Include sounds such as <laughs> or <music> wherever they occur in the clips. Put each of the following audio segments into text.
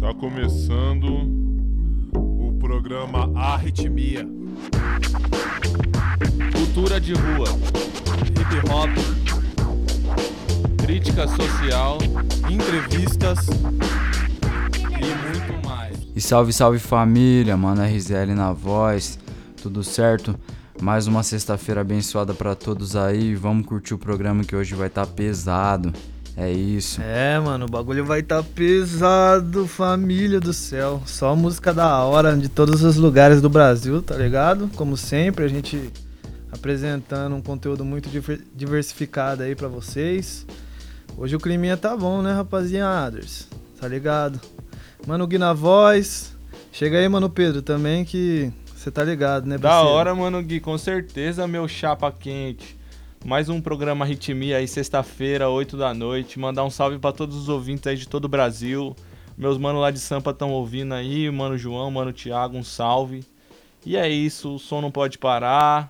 Tá começando o programa Arritmia. Cultura de rua, hip hop, crítica social, entrevistas e muito mais. E salve, salve família, mano, RZL na voz, tudo certo? Mais uma sexta-feira abençoada pra todos aí, vamos curtir o programa que hoje vai estar tá pesado. É isso. É, mano, o bagulho vai estar tá pesado, família do céu. Só música da hora de todos os lugares do Brasil, tá ligado? Como sempre, a gente apresentando um conteúdo muito diversificado aí para vocês. Hoje o climinha tá bom, né, rapaziadas? Tá ligado? Mano Gui na voz. Chega aí, mano Pedro, também que você tá ligado, né, parceiro? Da hora, mano Gui, com certeza, meu chapa quente. Mais um programa Ritmia aí, sexta-feira, 8 da noite. Mandar um salve para todos os ouvintes aí de todo o Brasil. Meus manos lá de Sampa estão ouvindo aí, mano João, mano Thiago, um salve. E é isso, o som não pode parar.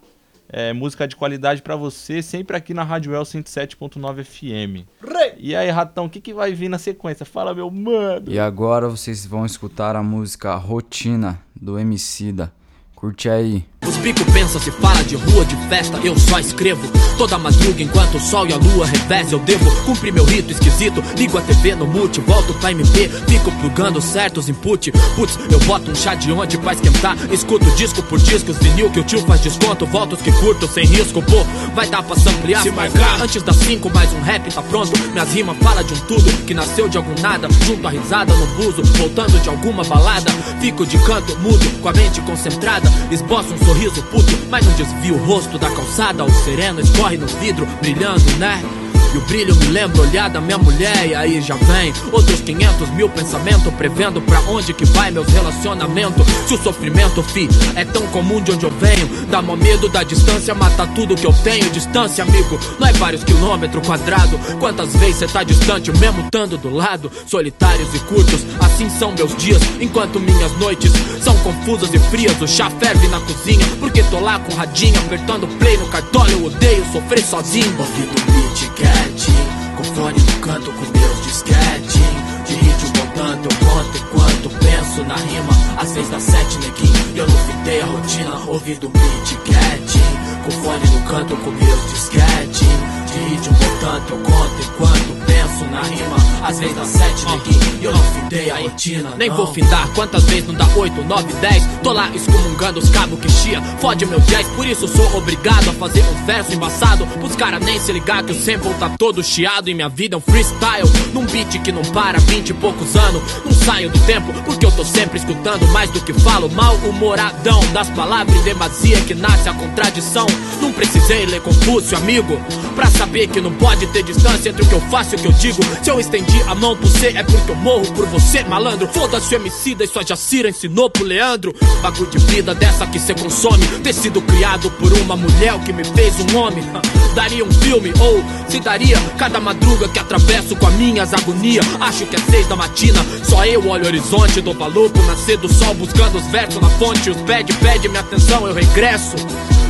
É, música de qualidade para você, sempre aqui na Rádio El 107.9 FM. Rei. E aí, Ratão, o que, que vai vir na sequência? Fala, meu mano. E agora vocês vão escutar a música Rotina, do Emicida. Curte aí. Os bico pensa se fala de rua, de festa, eu só escrevo. Toda madruga enquanto o sol e a lua revés, eu devo cumprir meu rito esquisito. Ligo a TV no mute, volto pra MP, fico plugando certos input. Putz, eu boto um chá de onde pra esquentar. Escuto disco por discos, vinil que o tio faz desconto. Volto os que curto sem risco, pô, vai dar pra ampliar. Se marcar antes das 5, mais um rap tá pronto. Minhas rimas fala de um tudo que nasceu de algum nada. Junto a risada no buzo, voltando de alguma balada. Fico de canto mudo, com a mente concentrada. Esboço um sorriso puto, mas não desvia o rosto da calçada. O sereno escorre no vidro, brilhando, né? E o brilho me lembra olhar da minha mulher E aí já vem. Outros 500 mil pensamentos Prevendo pra onde que vai meus relacionamentos. Se o sofrimento, fi, é tão comum de onde eu venho. Dá mó medo da distância, mata tudo que eu tenho. Distância, amigo, não é vários quilômetros quadrados. Quantas vezes cê tá distante, mesmo estando do lado? Solitários e curtos, assim são meus dias. Enquanto minhas noites são confusas e frias O chá ferve na cozinha, porque tô lá com o radinho Apertando play no cartão, eu odeio sofrer sozinho quer com fone no canto, com meus disquetinho De ritmo montando, eu conto enquanto penso na rima. Às seis das sete, neguinho, eu não fitei a rotina Ouvindo beat quietinho Com fone no canto, com meus disquetinho De ritmo montando, eu conto enquanto penso na rima. Às vezes dá sete, neguinho, eu não findei a rotina Nem vou findar, quantas vezes não dá oito, nove, dez. Tô lá excomungando os cabos que chia Fode meu jazz, por isso sou obrigado a fazer um verso embaçado Pros caras nem se ligar que o sample tá todo chiado E minha vida é um freestyle, num beat que não para vinte e poucos anos Não saio do tempo, porque eu tô sempre escutando Mais do que falo, mal humoradão Das palavras em demasia que nasce a contradição. Não precisei ler Confúcio, amigo Pra saber que não pode ter distância entre o que eu faço e o que eu digo. Se eu estendi a mão por você, é porque eu morro por você, malandro. Foda-se o MC e sua Jacira ensinou pro Leandro. Bagulho de vida dessa que cê consome. Ter sido criado por uma mulher que me fez um homem. <laughs> Daria um filme, ou se daria cada madruga que atravesso com as minhas agonias. Acho que é seis da matina, só eu olho o horizonte Dou valor nascer do sol, buscando os versos na fonte. Os bad pede minha atenção, eu regresso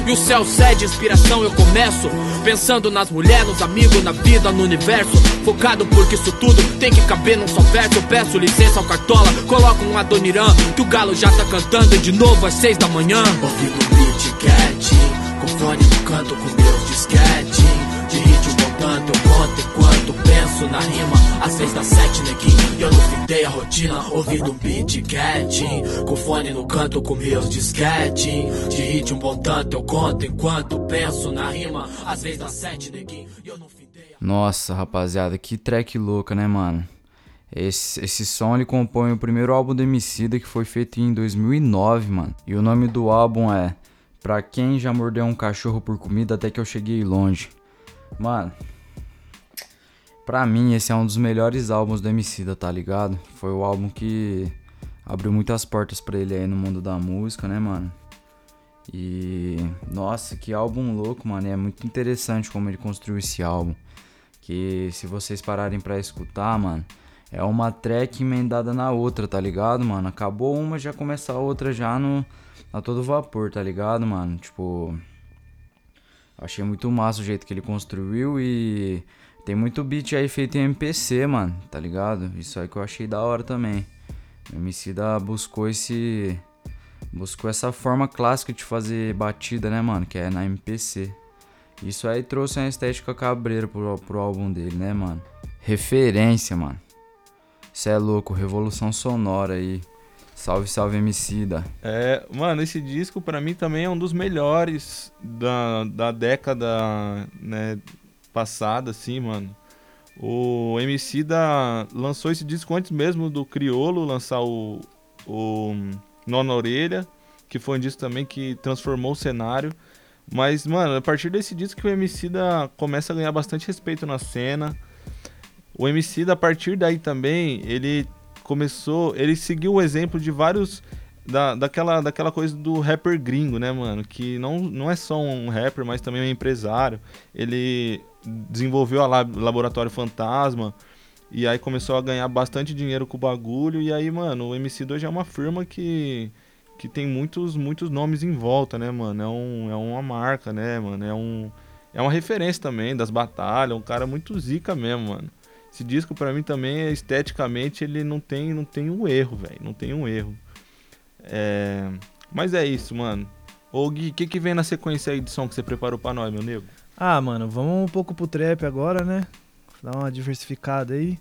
e o céu cede inspiração, eu começo Pensando nas mulheres, nos amigos, na vida, no universo. Focado porque isso tudo tem que caber num só verso. Eu peço licença ao Cartola, coloco um Adoniran Que o galo já tá cantando de novo às seis da manhã. Ouvindo beat quietinho, com fone no canto com meus disquetinho De ritmo voltando, eu conto enquanto penso na rima seis da sete, neguinho, eu não fitei a rotina Ouvindo um beat quietinho, com fone no canto com meus De ritmo voltando, eu conto enquanto penso na rima vezes da sete, neguinho, eu não fitei a... Nossa, rapaziada, que track louca, né, mano? Esse, esse som ele compõe o primeiro álbum do Emicida que foi feito em 2009, mano. E o nome do álbum é Pra quem já mordeu um cachorro por comida até que eu cheguei longe. Mano, pra mim esse é um dos melhores álbuns do Emicida, tá ligado? Foi o álbum que abriu muitas portas para ele aí no mundo da música, né, mano? E nossa, que álbum louco, mano. É muito interessante como ele construiu esse álbum. Que se vocês pararem para escutar, mano, é uma track emendada na outra, tá ligado, mano? Acabou uma, já começa a outra já no, a todo vapor, tá ligado, mano? Tipo. Achei muito massa o jeito que ele construiu e tem muito beat aí feito em MPC, mano, tá ligado? Isso aí que eu achei da hora também. O Emicida buscou esse buscou essa forma clássica de fazer batida, né, mano, que é na MPC. Isso aí trouxe uma estética cabreira pro, pro álbum dele, né, mano? Referência, mano. Cê é louco, revolução sonora aí. Salve, salve, Emicida. É, mano, esse disco para mim também é um dos melhores da, da década, né, passada, assim, mano. O Emicida lançou esse disco antes mesmo do Criolo lançar o, o Nona Orelha, que foi um disco também que transformou o cenário. Mas, mano, a partir desse disco que o Emicida começa a ganhar bastante respeito na cena. O MC, a partir daí também, ele começou. Ele seguiu o exemplo de vários. Da, daquela, daquela coisa do rapper gringo, né, mano? Que não, não é só um rapper, mas também um empresário. Ele desenvolveu a Lab, Laboratório Fantasma. E aí começou a ganhar bastante dinheiro com o bagulho. E aí, mano, o MC2 é uma firma que, que tem muitos, muitos nomes em volta, né, mano? É, um, é uma marca, né, mano? É, um, é uma referência também das batalhas. Um cara muito zica mesmo, mano. Esse disco para mim também, esteticamente, ele não tem, não tem um erro, velho. Não tem um erro. É... Mas é isso, mano. Ô Gui, o que, que vem na sequência aí de som que você preparou pra nós, meu nego? Ah, mano, vamos um pouco pro trap agora, né? Dar uma diversificada aí.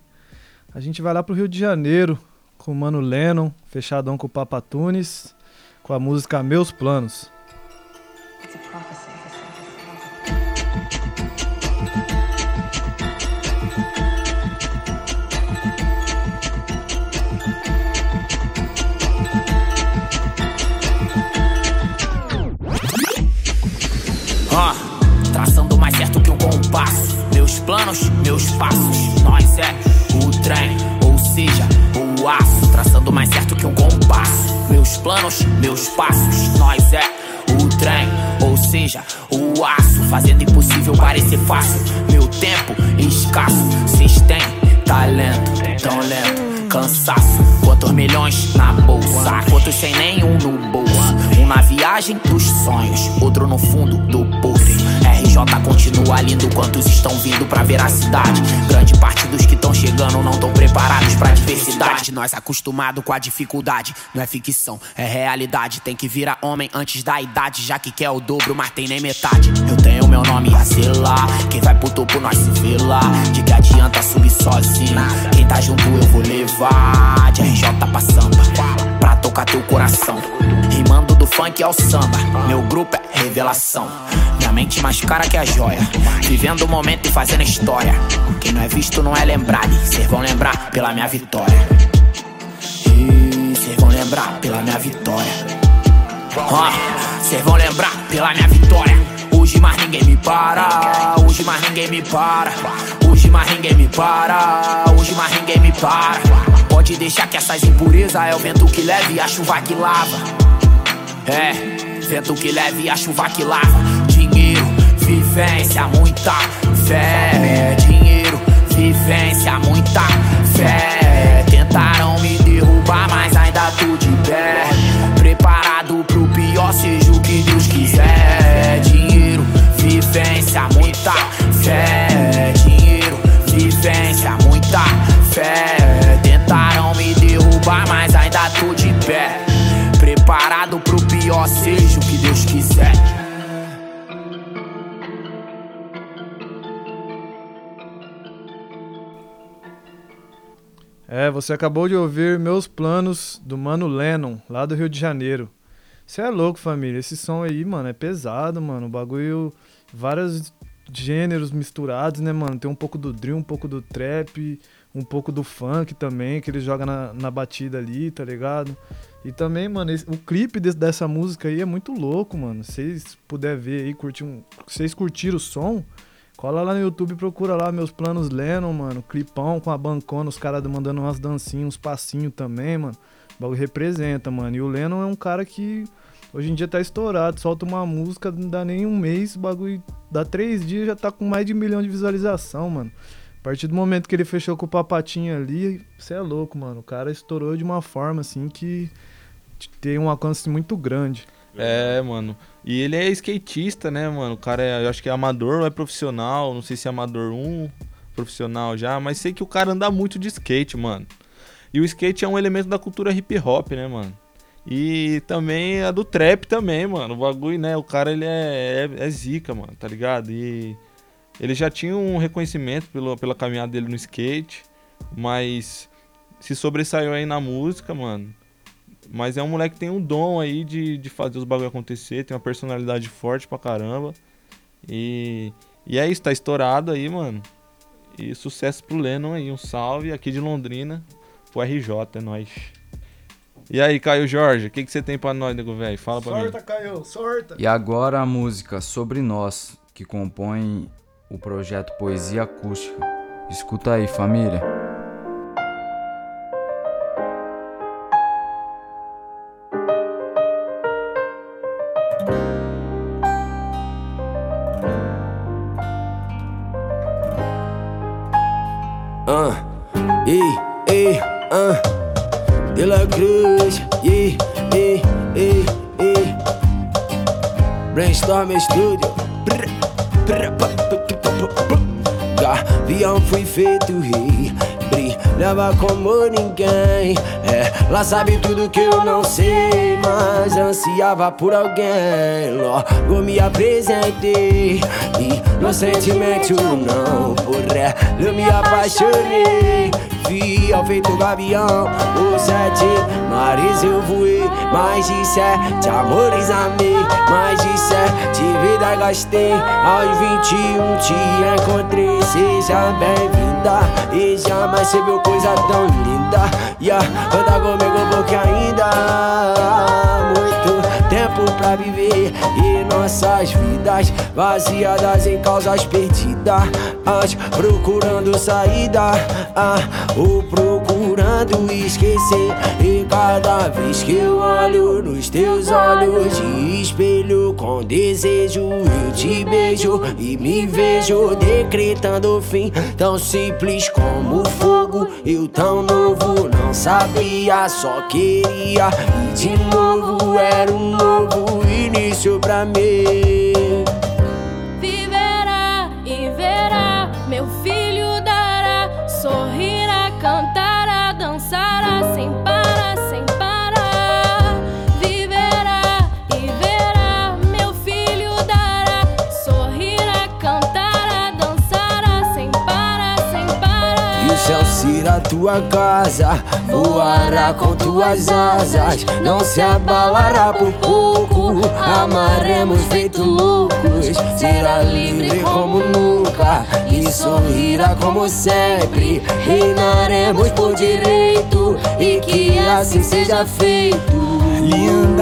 A gente vai lá pro Rio de Janeiro com o Mano Lennon, fechadão com o Papa Tunes, com a música Meus Planos. Planos, meus passos. Nós é o trem, ou seja, o aço. Traçando mais certo que um compasso. Meus planos, meus passos. Nós é o trem, ou seja, o aço. Fazendo impossível parecer fácil. Meu tempo escasso. Cês têm talento, tão lento, cansaço. Quantos milhões na bolsa? Quantos sem nenhum no bolso? Um na viagem dos sonhos, outro no fundo do poço. RJ continua lindo, quantos estão vindo pra ver a cidade? Grande parte dos que estão chegando não estão preparados pra diversidade. Nós acostumado com a dificuldade, não é ficção, é realidade. Tem que virar homem antes da idade, já que quer o dobro, mas tem nem metade. Eu tenho meu nome a selar, quem vai pro topo nós se vê lá. De que adianta subir sozinho? Quem tá junto eu vou levar. De RJ pra samba, teu coração. Rimando do funk ao samba, meu grupo é revelação. Minha mente mais cara que a joia. Vivendo o momento e fazendo história. Quem não é visto não é lembrado. Cês vão lembrar pela minha vitória. E cês vão lembrar pela minha vitória. Cês vão lembrar pela minha vitória. Hoje mais ninguém me para. Hoje mais ninguém me para. Hoje mais ninguém me para. Hoje mais ninguém me para. Pode deixar que essas impurezas é o vento que leve e a chuva que lava. É, vento que leve e a chuva que lava vivência, muita fé. Dinheiro, vivência, muita fé. Tentaram me derrubar, mas ainda tô de pé. Preparado pro pior, seja É, você acabou de ouvir Meus Planos do Mano Lennon, lá do Rio de Janeiro. Você é louco, família. Esse som aí, mano, é pesado, mano. O bagulho. Vários gêneros misturados, né, mano? Tem um pouco do drill, um pouco do trap, um pouco do funk também, que ele joga na, na batida ali, tá ligado? E também, mano, esse, o clipe desse, dessa música aí é muito louco, mano. Se vocês puderem ver aí, curtir um. Vocês curtiram o som, Cola lá no YouTube procura lá meus planos Lennon, mano. Clipão com a bancona, os caras mandando umas dancinhas, uns passinhos também, mano. O bagulho representa, mano. E o Lennon é um cara que hoje em dia tá estourado. Solta uma música, não dá nem um mês, o bagulho dá três dias já tá com mais de um milhão de visualização, mano. partir do momento que ele fechou com o Papatinho ali, você é louco, mano. O cara estourou de uma forma assim que tem um alcance muito grande. É, mano. E ele é skatista, né, mano? O cara é, eu acho que é amador ou é profissional, não sei se é amador 1, profissional já, mas sei que o cara anda muito de skate, mano. E o skate é um elemento da cultura hip hop, né, mano? E também a do trap também, mano. O bagulho, né? O cara, ele é, é, é zica, mano, tá ligado? E ele já tinha um reconhecimento pelo, pela caminhada dele no skate, mas se sobressaiu aí na música, mano. Mas é um moleque que tem um dom aí de, de fazer os bagulho acontecer, tem uma personalidade forte pra caramba. E, e é isso, tá estourado aí, mano. E sucesso pro Lennon aí, um salve aqui de Londrina, pro RJ, é nóis. E aí, Caio Jorge, o que, que você tem pra nós, nego velho? Fala pra sorta, mim. Caio, sorta! E agora a música Sobre Nós, que compõe o projeto Poesia Acústica. Escuta aí, família. Cruz, ei, ei, ei, ei. Brainstorm Studio. Gavião fui feito rei, brilhava como ninguém. É, lá sabe tudo que eu não sei, mas ansiava por alguém. Logo me apresentei, inocentemente ou não, por ela eu me apaixonei. Fiel feito gavião, os sete mares eu voei. Mais de sete amores amei, mais de sete vidas gastei. Aos 21 te encontrei, seja bem-vinda. E jamais você viu coisa tão linda. Yeah, anda comigo porque ainda muito tempo pra viver e nossas vidas vaziadas em causas perdidas, procurando saída, ah, ou procurando esquecer. E cada vez que eu olho nos teus olhos de espelho com desejo, eu te beijo e me vejo decretando o fim tão simples como fogo. Eu tão novo sabia, só queria e de novo era um novo início pra mim. Será tua casa, voará com tuas asas, não se abalará por pouco. Amaremos feito loucos, será livre como nunca e sorrirá como sempre. Reinaremos por direito e que assim seja feito.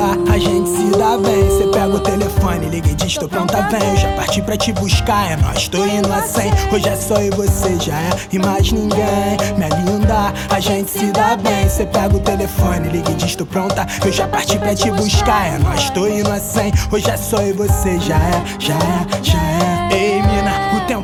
Linda, a gente se dá bem. Cê pega o telefone, liga e diz: tô pronta, vem. Já parti pra te buscar, é nós, tô indo a 100. Hoje é só eu e você, já é, e mais ninguém. Minha linda, a gente se dá bem. Cê pega o telefone, liga e diz: tô pronta. Eu já parti pra te buscar, é nós, tô indo a 100. Hoje é só eu e você, já é, já é, já é.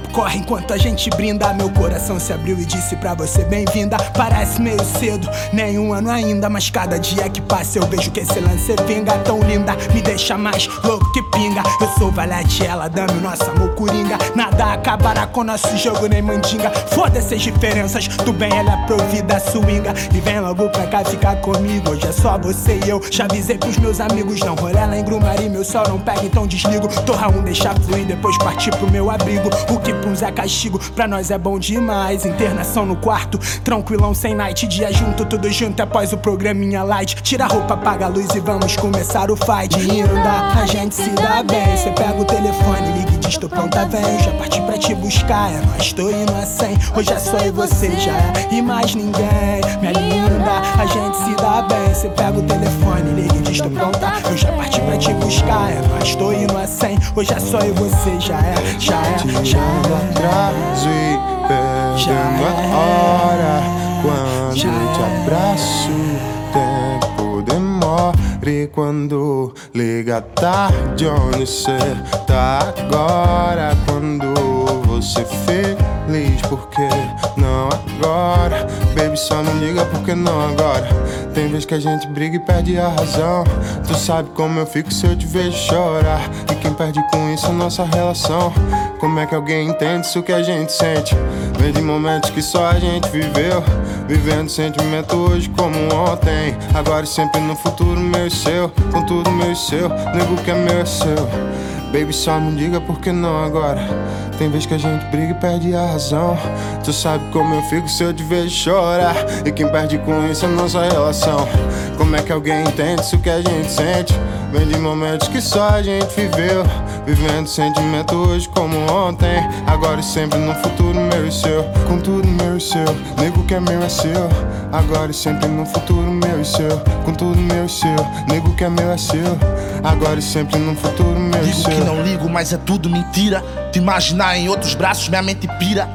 Corre enquanto a gente brinda. Meu coração se abriu e disse pra você bem-vinda. Parece meio cedo, nenhum ano ainda, mas cada dia que passa eu vejo que esse lance vinga tão linda. Me deixa mais louco que pinga. Eu sou valete, ela dame o nosso amor coringa. Nada acabará com nosso jogo nem mandinga. Foda-se as diferenças, do bem ela é provida swinga. E vem logo pra cá ficar comigo. Hoje é só você e eu. Já avisei pros meus amigos, não rolê lá em Grumari. Meu sol não pega, então desligo. Torra um, deixa fluir, depois partir pro meu abrigo. O que pra uns é castigo, pra nós é bom demais. Internação no quarto, tranquilão sem night. Dia junto, tudo junto após o programinha light. Tira a roupa, apaga a luz e vamos começar o fight. Linda, a gente se dá bem. Cê pega o telefone, liga e diz: tô pronta, vem. Já parti pra te buscar, é nós, tô indo a 100. Hoje é só e você, já é, e mais ninguém. Minha linda, a gente se dá bem. Cê pega o telefone, liga e diz: tô pronta. Eu já parti pra te buscar, é nós, tô indo a 100. Hoje é só e você, já é, já é, já é. Atraso e perdendo a hora. Quando te abraço, o tempo demora. E quando liga tarde, onde cê tá agora? Quando você fica feliz, porque não agora? Baby, só não liga porque não agora. Tem vez que a gente briga e perde a razão. Tu sabe como eu fico se eu te vejo chorar. E quem perde com isso é nossa relação. Como é que alguém entende isso que a gente sente? Vem de momentos que só a gente viveu. Vivendo sentimento hoje como ontem. Agora e sempre no futuro, meu e seu. Com tudo meu e seu. Nego que é meu é seu. Baby, só não diga porque não agora. Tem vez que a gente briga e perde a razão. Tu sabe como eu fico se eu te vejo chorar. E quem perde com isso é nossa relação. Como é que alguém entende isso que a gente sente? Vem de momentos que só a gente viveu. Vivendo sentimento hoje como ontem. Agora e sempre no futuro, meu e seu. Com tudo meu e seu. Nego que é meu é seu. Agora e sempre no futuro, meu e seu. Com tudo meu e seu. Nego que é meu é seu. Agora e sempre no futuro, meu e Digo seu. que não ligo, mas é tudo mentira. Te imaginar em outros braços, minha mente pira.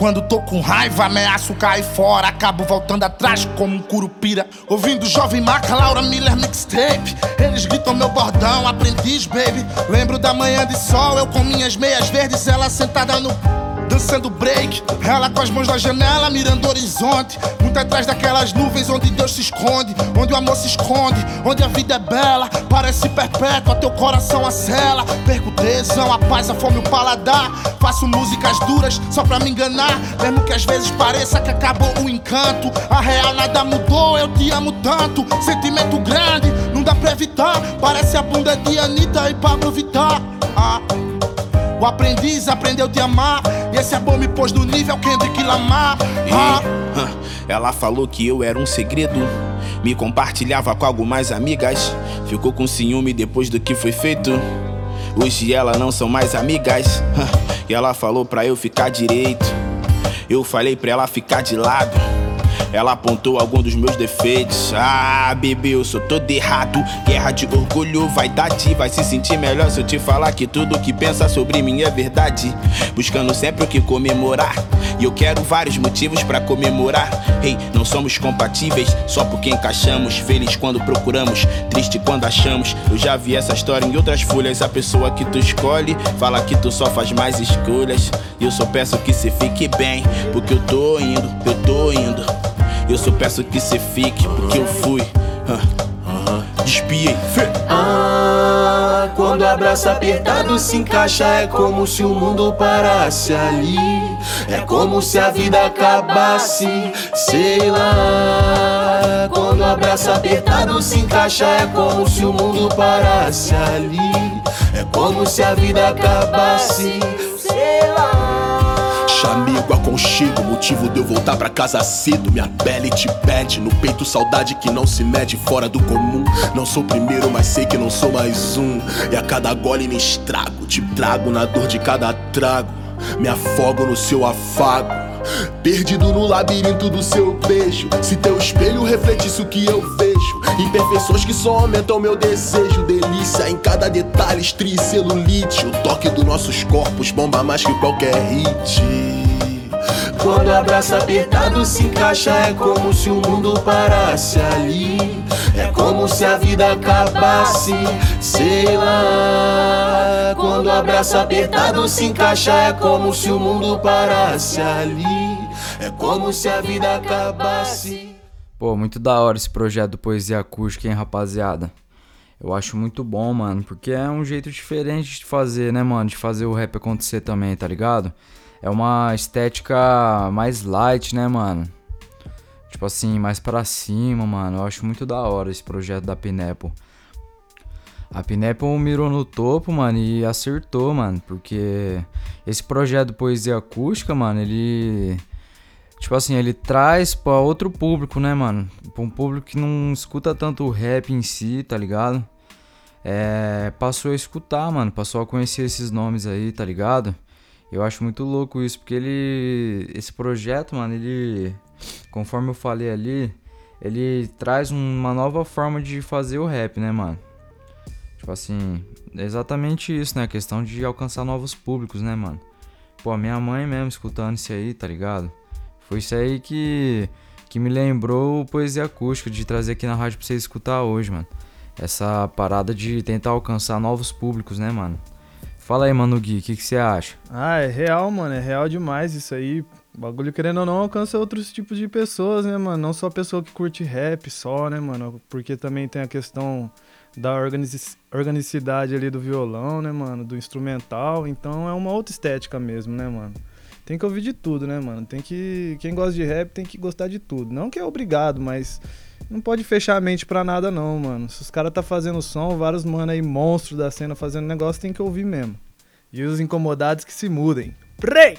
Quando tô com raiva, ameaço cair fora. Acabo voltando atrás como um curupira. Ouvindo Jovem Maca, Laura Miller mixtape. Eles gritam meu bordão, aprendiz, baby. Lembro da manhã de sol, eu com minhas meias verdes, ela sentada no. Dançando break, ela com as mãos na janela, mirando o horizonte. Muito atrás daquelas nuvens onde Deus se esconde, onde o amor se esconde, onde a vida é bela, parece perpétua, teu coração acela. Perco tesão, a paz, a fome, o paladar. Faço músicas duras só pra me enganar, mesmo que às vezes pareça que acabou o encanto. A real nada mudou, eu te amo tanto. Sentimento grande, não dá pra evitar. Parece a bunda de Anitta e Pablo Vittar. Ah. O aprendiz aprendeu a te amar. E esse amor me pôs no nível Kendrick Lamar. Ah. <laughs> Ela falou que eu era um segredo. Me compartilhava com algumas amigas. Ficou com ciúme depois do que foi feito. Hoje elas não são mais amigas. <laughs> E ela falou pra eu ficar direito. Eu falei pra ela ficar de lado. Ela apontou algum dos meus defeitos. Ah, bebê, eu sou todo errado. Guerra de orgulho, vaidade. Vai se sentir melhor se eu te falar que tudo que pensa sobre mim é verdade. Buscando sempre o que comemorar. E eu quero vários motivos pra comemorar. Ei, não somos compatíveis só porque encaixamos. Feliz quando procuramos, triste quando achamos. Eu já vi essa história em outras folhas. A pessoa que tu escolhe fala que tu só faz mais escolhas. E eu só peço que cê fique bem, porque eu tô indo, eu tô indo. Eu só peço que cê fique, porque eu fui. Despiei. Ah, quando abraço apertado se encaixa, é como se o mundo parasse ali. É como se a vida acabasse, sei lá. Quando abraço apertado se encaixa, é como se o mundo parasse ali. É como se a vida acabasse. Chamego, aconchego, motivo de eu voltar pra casa cedo. Minha pele te pede, no peito saudade que não se mede fora do comum. Não sou primeiro, mas sei que não sou mais um. E a cada gole me estrago, te trago na dor de cada trago. Me afogo no seu afago. Perdido no labirinto do seu beijo. Se teu espelho refletisse o que eu vejo. Imperfeições que só aumentam meu desejo. Delícia em cada detalhe, estria e celulite. O toque dos nossos corpos bomba mais que qualquer hit. Quando o abraço apertado se encaixa, é como se o mundo parasse ali. É como se a vida acabasse, sei lá. Quando o abraço apertado se encaixa, é como se o mundo parasse ali. É como se a vida acabasse. Pô, muito da hora esse projeto do Poesia Acústica, hein, rapaziada? Eu acho muito bom, mano, porque é um jeito diferente de fazer, né, mano? De fazer o rap acontecer também, tá ligado? É uma estética mais light, né, mano? Tipo assim, mais pra cima, mano. Eu acho muito da hora esse projeto da Pineapple. A Pineapple mirou no topo, mano, e acertou, mano, porque esse projeto Poesia Acústica, mano, ele. Tipo assim, ele traz pra outro público, né, mano? Pra um público que não escuta tanto o rap em si, tá ligado? É. Passou a escutar, mano, passou a conhecer esses nomes aí, tá ligado? Eu acho muito louco isso, porque ele. Esse projeto, mano, ele. Conforme eu falei ali, ele traz uma nova forma de fazer o rap, né, mano? Tipo assim, é exatamente isso, né? A questão de alcançar novos públicos, né, mano? Pô, minha mãe mesmo escutando isso aí, tá ligado? Foi isso aí que, que me lembrou o Poesia Acústica, de trazer aqui na rádio pra vocês escutar hoje, mano. Essa parada de tentar alcançar novos públicos, né, mano? Fala aí, mano Gui, o que você acha? Ah, é real, mano. É real demais isso aí. O bagulho, querendo ou não, alcança outros tipos de pessoas, né, mano? Não só pessoa que curte rap só, né, mano? Porque também tem a questão da organici organicidade ali do violão, né, mano? Do instrumental. Então é uma outra estética mesmo, né, mano? Tem que ouvir de tudo, né, mano? Tem que. Quem gosta de rap tem que gostar de tudo. Não que é obrigado, mas não pode fechar a mente pra nada, não, mano. Se os caras tá fazendo som, vários mano aí, monstros da cena fazendo negócio, tem que ouvir mesmo. E os incomodados que se mudem. Prei!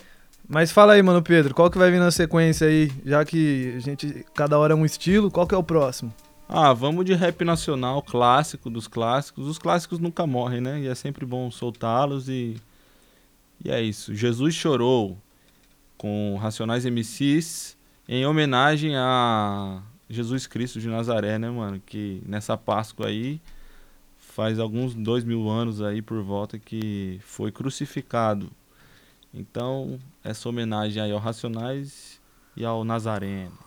Mas fala aí, mano Pedro, qual que vai vir na sequência aí? Já que a gente, cada hora é um estilo, qual que é o próximo? Ah, vamos de rap nacional, clássico dos clássicos. Os clássicos nunca morrem, né? E é sempre bom soltá-los e. E é isso. Jesus Chorou, com Racionais MCs, em homenagem a Jesus Cristo de Nazaré, né, mano? Que nessa Páscoa aí faz alguns dois mil anos aí por volta que foi crucificado. Então, essa homenagem aí ao Racionais e ao Nazareno.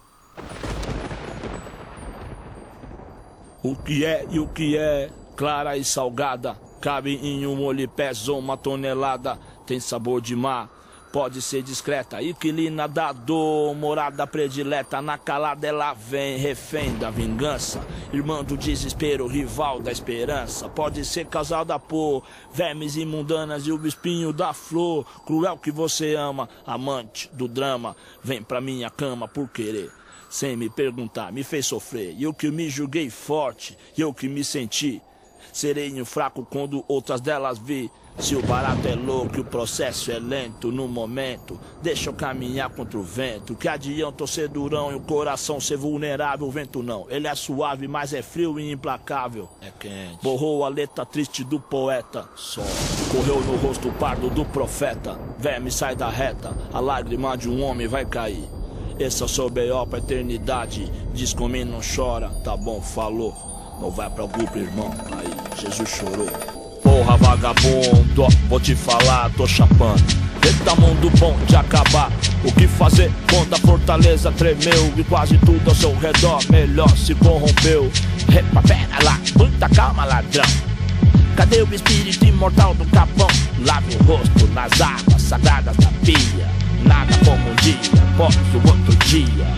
O que é e o que é, clara e salgada, cabe em um molho pesa uma tonelada, tem sabor de mar, pode ser discreta, inquilina da dor, morada predileta, na calada ela vem, refém da vingança, irmã do desespero, rival da esperança, pode ser causada por vermes imundanas e o espinho da flor, cruel que você ama, amante do drama, vem pra minha cama por querer. Sem me perguntar, me fez sofrer. E eu que me julguei forte, e eu que me senti sereno fraco quando outras delas vi. Se o barato é louco e o processo é lento no momento, deixa eu caminhar contra o vento. Que adianta ser durão e o coração ser vulnerável? O vento não, ele é suave, mas é frio e implacável. É quente. Borrou a letra triste do poeta. Só correu no rosto pardo do profeta. Verme sai da reta, a lágrima de um homem vai cair. Esse é o seu B.O. pra eternidade. Diz comigo não chora, tá bom, falou. Não vai pra grupo, irmão. Aí, Jesus chorou. Porra, vagabundo, vou te falar, tô chapando. Eita mundo bom de acabar. O que fazer quando a fortaleza tremeu e quase tudo ao seu redor melhor se corrompeu? Epa, pera lá, muita calma, ladrão. Cadê o espírito imortal do capão? Lave o rosto nas águas sagradas da pia. Nada como um dia após o outro dia.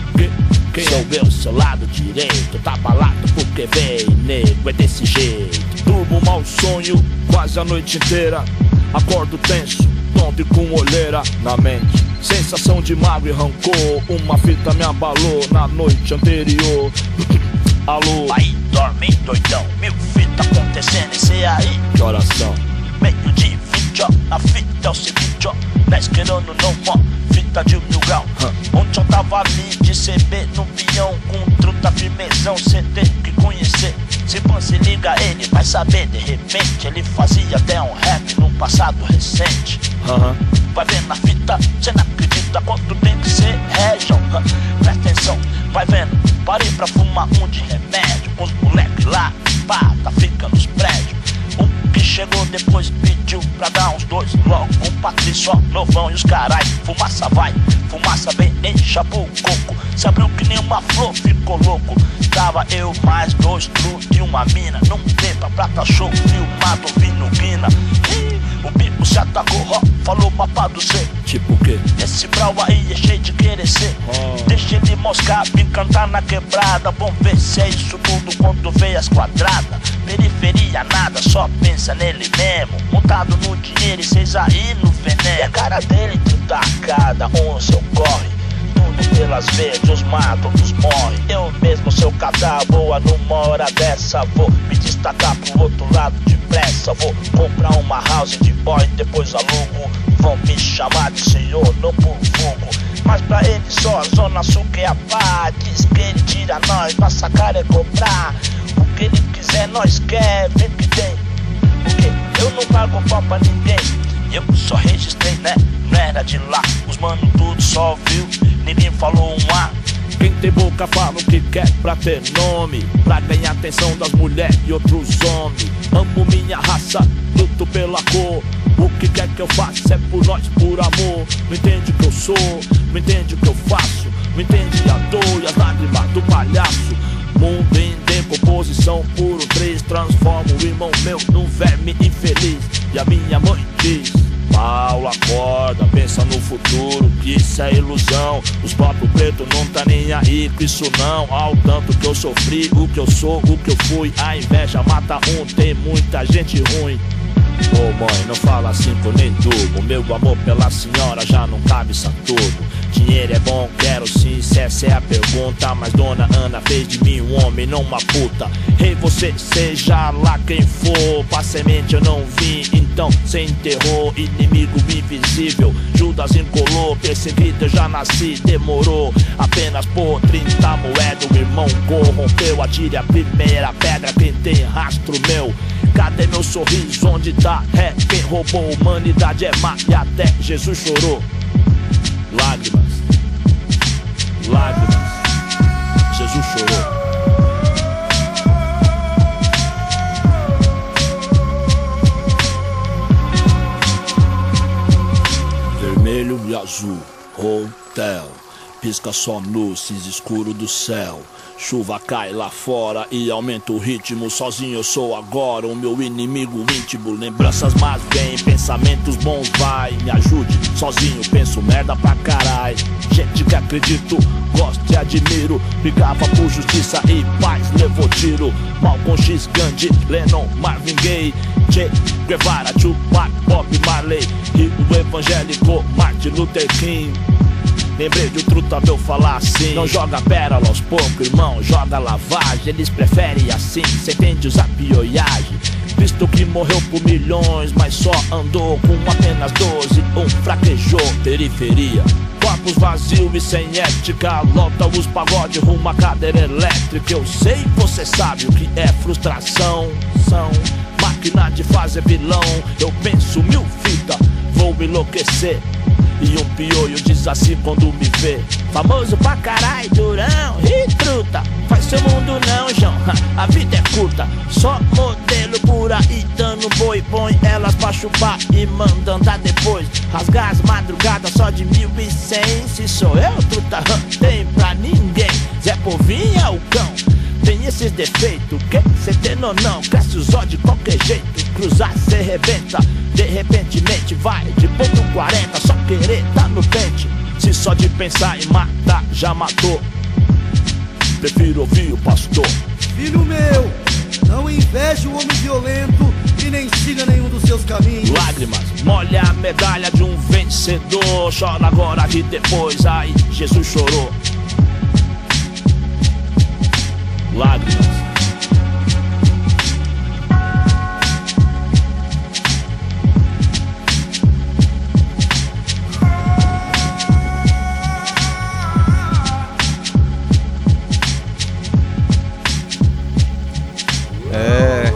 Quem sou eu, seu lado direito? Tá balado porque vem, nego, é desse jeito. Durmo mal sonho quase a noite inteira. Acordo tenso, tonto e com olheira na mente. Sensação de mágoa e rancor. Uma fita me abalou na noite anterior. Alô? Aí dorme doidão, mil fita acontecendo, esse aí. Que oração? Vídeo, a fita é o seguinte, ó. 10 querendo não mó, fita de mil grau. Ontem eu tava ali de CB no peão, com truta firmezão, cê tem que conhecer. Se você liga ele, vai saber, de repente ele fazia até um rap num passado recente. Vai vendo a fita, cê não acredita quanto tem que ser região. Presta atenção, vai vendo, parei pra fumar um de remédio. Com os moleques lá, pá, tá fica nos chegou depois pediu pra dar uns dois logo. Um Patrício, novão e os carai. Fumaça vai, fumaça vem, encha o coco. Se abriu que nem uma flor, ficou louco. Tava eu mais dois tru de uma mina. Num pepa, prata show, filmado, ouvindo guina. Ih, O bico se atacou, ó, falou papado cê. Tipo o quê? Esse brau aí é cheio de querer ser. Deixa ele moscar, vim cantar na quebrada. Vamos ver se é isso tudo quando vê as quadradas. Periferia nada, só pensa nele mesmo. Montado no dinheiro e cês aí no veneno. E a cara dele tacada, um seu Tudo pelas verdes, os matam, os morre. Eu mesmo, seu cadáver, numa hora dessa. Vou me destacar pro outro lado depressa. Vou comprar uma house de boy, depois alugo. Vão me chamar de senhor, não por fogo. Mas pra ele só a Zona Sul que é a pá. Diz que ele tira nós, nossa cara é cobrar. O que ele quiser, nós quer, vê que tem. Porque eu não pago pau pra ninguém. Eu só registrei, né? Não era de lá. Os mano tudo só viu, ninguém falou um A. Quem tem boca fala o que quer pra ter nome. Pra ganhar atenção das mulheres e outros homens. Amo minha raça, luto pela cor. O que quer que eu faça é por nós, por amor. Não entende o que eu sou, não entende o que eu faço. Não entende a dor e as lágrimas do palhaço. Mundo em decomposição, puro 3 transforma o irmão meu num verme infeliz. E a minha mãe diz: Paulo, acorda, pensa no futuro, que isso é ilusão. Os papos preto não tá nem aí com isso não. Ao tanto que eu sofri, o que eu sou, o que eu fui. A inveja mata um, tem muita gente ruim. Ô mãe, não fala assim com nem tubo. Meu amor pela senhora já não cabe isso tudo. Dinheiro é bom, quero sim, se essa é a pergunta. Mas dona Ana fez de mim um homem, não uma puta. Rei, hey, você seja lá quem for. Pra semente eu não vim, então cê enterrou. Inimigo invisível, Judas encolou. Perseguido eu já nasci, demorou. Apenas por 30 moedas, o irmão corrompeu. Atire a primeira pedra, quem tem rastro meu. Cadê meu sorriso? Onde tá? É quem roubou humanidade é má e até Jesus chorou. Lágrimas, lágrimas, Jesus chorou. Vermelho e azul, hotel. Pisca só no escuro do céu. Chuva cai lá fora e aumenta o ritmo. Sozinho eu sou agora o meu inimigo íntimo. Lembranças más vêm, pensamentos bons vai. Me ajude, sozinho penso merda pra carai. Gente que acredito, gosto e admiro. Brigava por justiça e paz, levou tiro. Malcolm X, Gandhi, Lennon, Marvin Gaye. Che Guevara, Tupac, Bob Marley. E o evangélico Martin Luther King. Lembrei de o truta meu falar assim. Não joga pérola aos poucos, irmão, joga lavagem. Eles preferem assim, cê entende usar pioiagem Visto que morreu por milhões, mas só andou com apenas 12 Um fraquejou, periferia. Corpos vazios e sem ética Lota os pagodes rumo à cadeira elétrica. Eu sei, você sabe o que é frustração. São máquina de fazer vilão. Eu penso mil fitas, vou enlouquecer e um pioio diz assim quando me vê. Famoso pra caralho, durão e truta. Faz seu mundo não, João, a vida é curta. Só modelo por aí dando boi Põe elas pra chupar e manda andar depois. Rasgar as madrugadas só de mil e cem Se sou eu, truta, tem pra ninguém. Zé Povinho é o cão tem esses defeitos, que cê tem ou não? Cresce os olhos de qualquer jeito, cruzar cê rebenta. De repentemente vai de ponto 40, só querer tá no pente. Se só de pensar em matar já matou, prefiro ouvir o pastor. Filho meu, não inveje o homem violento e nem siga nenhum dos seus caminhos. Lágrimas, molha a medalha de um vencedor. Chora agora e depois, ai, Jesus chorou. Lágrimas. É.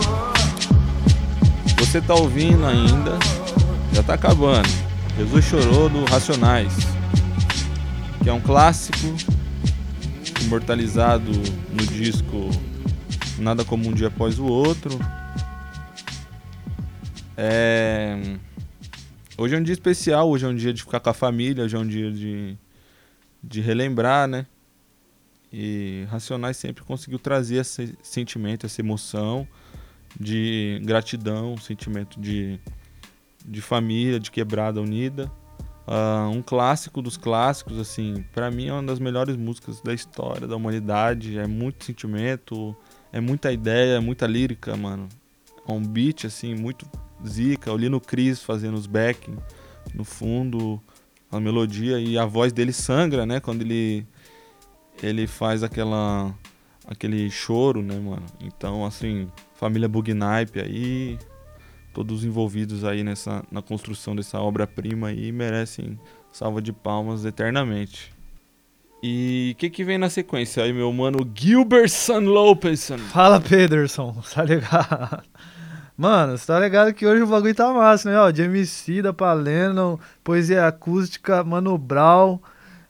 Você tá ouvindo ainda? Já tá acabando. Jesus chorou do Racionais, que é um clássico imortalizado no disco Nada Como Um Dia Após o Outro. É... Hoje é um dia especial, hoje é um dia de ficar com a família, hoje é um dia de, de relembrar, né? E Racionais sempre conseguiu trazer esse sentimento, essa emoção de gratidão, sentimento de, de família, de quebrada unida. Uh, um clássico dos clássicos, assim, para mim é uma das melhores músicas da história da humanidade. É muito sentimento, é muita ideia, é muita lírica, mano. É um beat, assim, muito zica. Ali no Chris fazendo os backing no fundo, a melodia e a voz dele sangra, né? Quando ele ele faz aquela aquele choro, né, mano? Então, assim, família Bugnipe aí, todos envolvidos aí nessa na construção dessa obra-prima aí merecem salva de palmas eternamente. E o que que vem na sequência aí, meu mano Gilbertson Lopez? Fala, Pederson, <laughs> tá ligado? Mano, você tá ligado que hoje o bagulho tá massa, né? Ó, de MC da Paleno, poesia acústica, Mano Brown.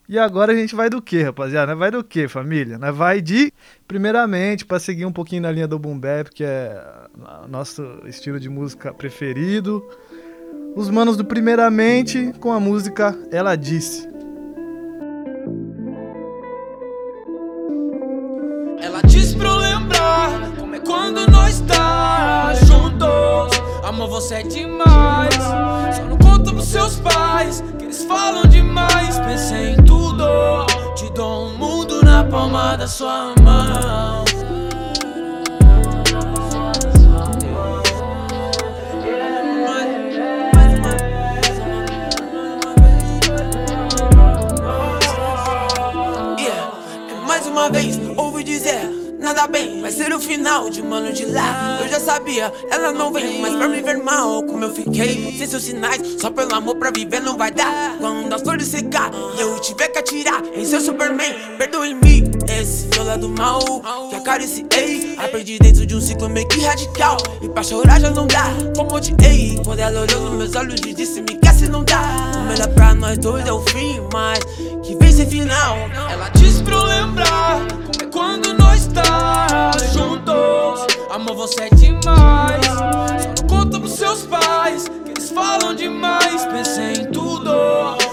E agora a gente vai do que, rapaziada? Vai do que, família? Nós vai de, primeiramente, para seguir um pouquinho na linha do boom bap, que é nosso estilo de música preferido. Os manos do primeiramente com a música Ela Disse. Ela diz pra eu lembrar como é quando nós tá Amor, você é demais. Só não conta pros seus pais, que eles falam demais. Pensei em tudo, te dou um mundo na palma da sua mão. Ouvi dizer, nada bem, vai ser o final de mano de lá. Eu já sabia, ela não vem mais pra me ver mal. Como eu fiquei, sem seus sinais, só pelo amor pra viver não vai dar. Quando as flores secar e eu tiver que atirar em seu Superman, perdoe-me. Esse meu lado mal, que acariciei. Aprendi dentro de um ciclo meio que radical. E pra chorar já não dá, como odiei. Quando ela olhou nos meus olhos e disse: Me quer se não dá. O melhor pra nós dois é o fim, mas que vem sem final. Ela diz pra eu lembrar nós tá juntos. Amor, você é demais. Só não conta pros seus pais, que eles falam demais. Pensei em tudo,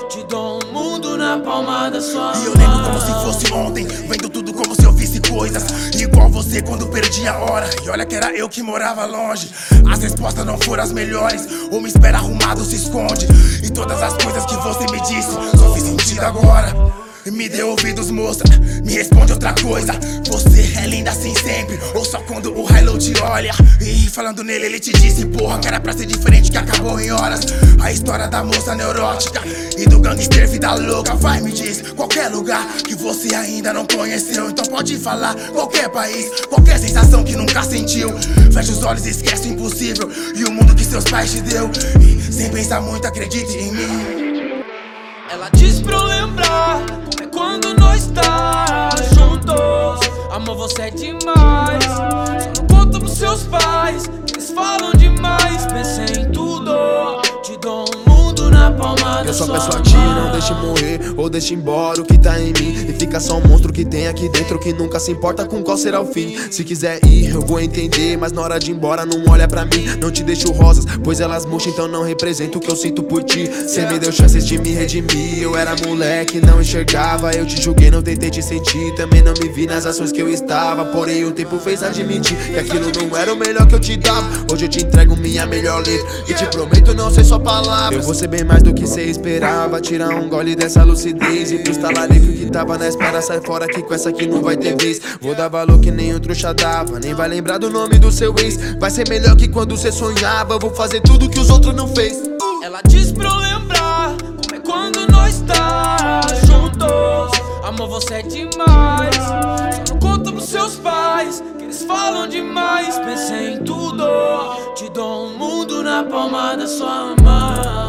te dou um mundo na palma da sua E eu lembro como se fosse ontem, vendo tudo coisas Igual você quando perdi a hora. E olha que era eu que morava longe. As respostas não foram as melhores. Ou me espera arrumado se esconde. E todas as coisas que você me disse Só fiz sentido agora. Me dê ouvidos, moça, me responde outra coisa. Você é linda assim sempre. Ou só quando o Hilo te olha. E falando nele ele te disse Porra, que era pra ser diferente que acabou em horas. A história da moça neurótica E do gangster vida louca Vai, me diz, qualquer lugar Que você ainda não conheceu Então pode falar, qualquer país Qualquer sensação que nunca sentiu Fecha os olhos e esquece o impossível E o mundo que seus pais te deu E sem pensar muito acredite em mim Ela diz pra eu lembrar é quando nós tá juntos. Amor, você é demais. Só não conta pros seus pais, eles falam demais. Pensei em tudo, na palma da Eu só peço a ti, não deixe morrer ou deixe embora o que tá em mim. E fica só um monstro que tem aqui dentro que nunca se importa com qual será o fim. Se quiser ir, eu vou entender, mas na hora de ir embora não olha pra mim. Não te deixo rosas, pois elas murcham, então não representa o que eu sinto por ti. Cê me deu chances de me redimir, eu era moleque, não enxergava. Eu te julguei, não tentei te sentir, também não me vi nas ações que eu estava. Porém o tempo fez admitir que aquilo não era o melhor que eu te dava. Hoje eu te entrego minha melhor letra e te prometo não ser só palavras. Eu vou ser bem mais do que cê esperava, tirar um gole dessa lucidez E pro talarico que tava na espera, sai fora que com essa aqui não vai ter vez Vou dar valor que nem o trouxa dava, nem vai lembrar do nome do seu ex Vai ser melhor que quando cê sonhava, vou fazer tudo que os outros não fez Ela diz pra eu lembrar como é quando nós tá juntos. Amor, você é demais. Só não conta pros seus pais, que eles falam demais. Pensei em tudo, te dou um mundo na palma da sua mão.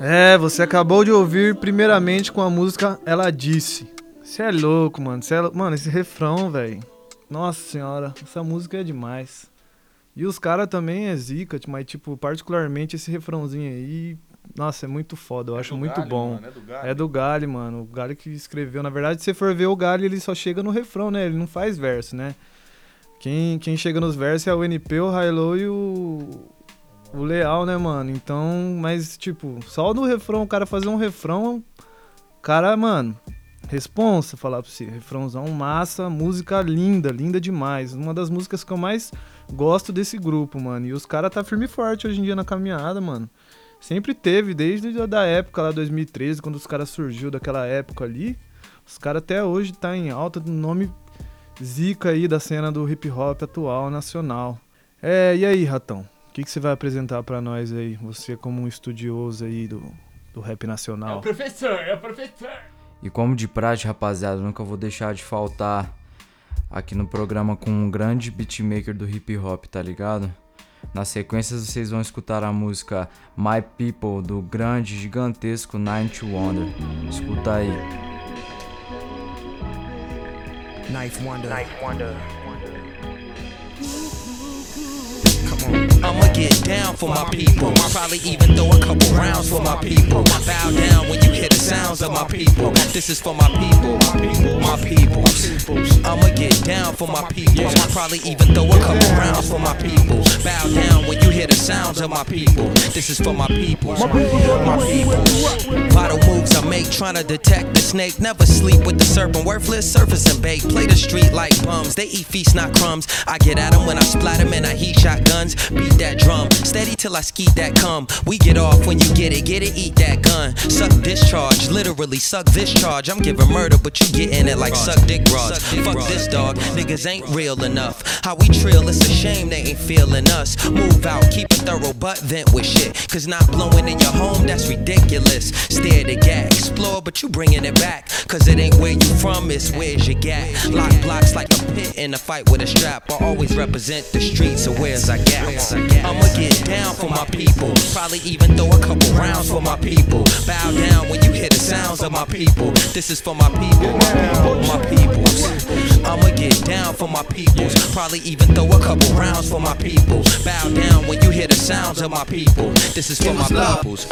É, você acabou de ouvir primeiramente com a música Ela Disse. Você é louco, mano. Cê é lou- Mano, esse refrão, velho. Nossa senhora, essa música é demais. E os caras também é zica, mas, tipo, particularmente esse refrãozinho aí. Nossa, é muito foda, eu acho do muito Gali, bom. mano, é do Gali. É do mano. O Gali que escreveu. Na verdade, se você for ver o Gali, ele só chega no refrão, né? Ele não faz verso, né? Quem, quem chega nos versos é o NP, o Hilo e o. O Leal, né, mano? Então, mas, tipo, só no refrão, o cara fazer um refrão. Cara, mano, responsa falar pra você. Refrãozão massa, música linda, linda demais. Uma das músicas que eu mais gosto desse grupo, mano. E os caras tá firme e forte hoje em dia na caminhada, mano. Sempre teve, desde a da época lá, 2013, quando os caras surgiu daquela época ali. Os caras até hoje tá em alta nome zica aí da cena do hip hop atual, nacional. É, e aí, Ratão? O que, que você vai apresentar pra nós aí? Você como um estudioso aí do, do rap nacional. professor, é o professor. E como de praxe, rapaziada, nunca vou deixar de faltar aqui no programa com um grande beatmaker do hip hop, tá ligado? Na sequência vocês vão escutar a música My People do grande, gigantesco Ninth Wonder. Escuta aí. Knife Wonder. Knife Wonder. I'ma get down for my people. I probably even throw a couple rounds for my people. Bow down when you hear the sounds of my people. This is for my people, my people. I'ma get down for my people. I probably even throw a couple rounds for my people. Bow down when you hear the sounds of my people. This is for my people, my people. Vital moves I make trying to detect the snake. Never sleep with the serpent. Worthless surface and bake. Play the street like bums. They eat feast, not crumbs. I get at them when I splat them and I heat shotguns. Beat that drum. Steady till I skeet that cum. We get off when you get it. Get it, eat that gun. Suck discharge. Literally suck this charge. I'm giving murder, but you getting it like suck dick rods. Fuck this dog. Niggas ain't real enough. How we trill, it's a shame they ain't feeling us. Move out, keep it thorough, but vent with shit. Cause not blowing in your home, that's ridiculous. Stare to gag, explore, but you bringing it back. Cause it ain't where you from, it's where's your gat. Lock blocks like a pit in a fight with a strap. I always represent the streets, so where's I gat? I'ma get down for my people. Probably even throw a couple rounds for my people. Bow down when you hear the sounds of my people. This is for my people, my peoples. I'ma get down for my peoples. Probably even throw a couple rounds for my peoples. Bow down when you hear the sounds of my people. This is for my peoples.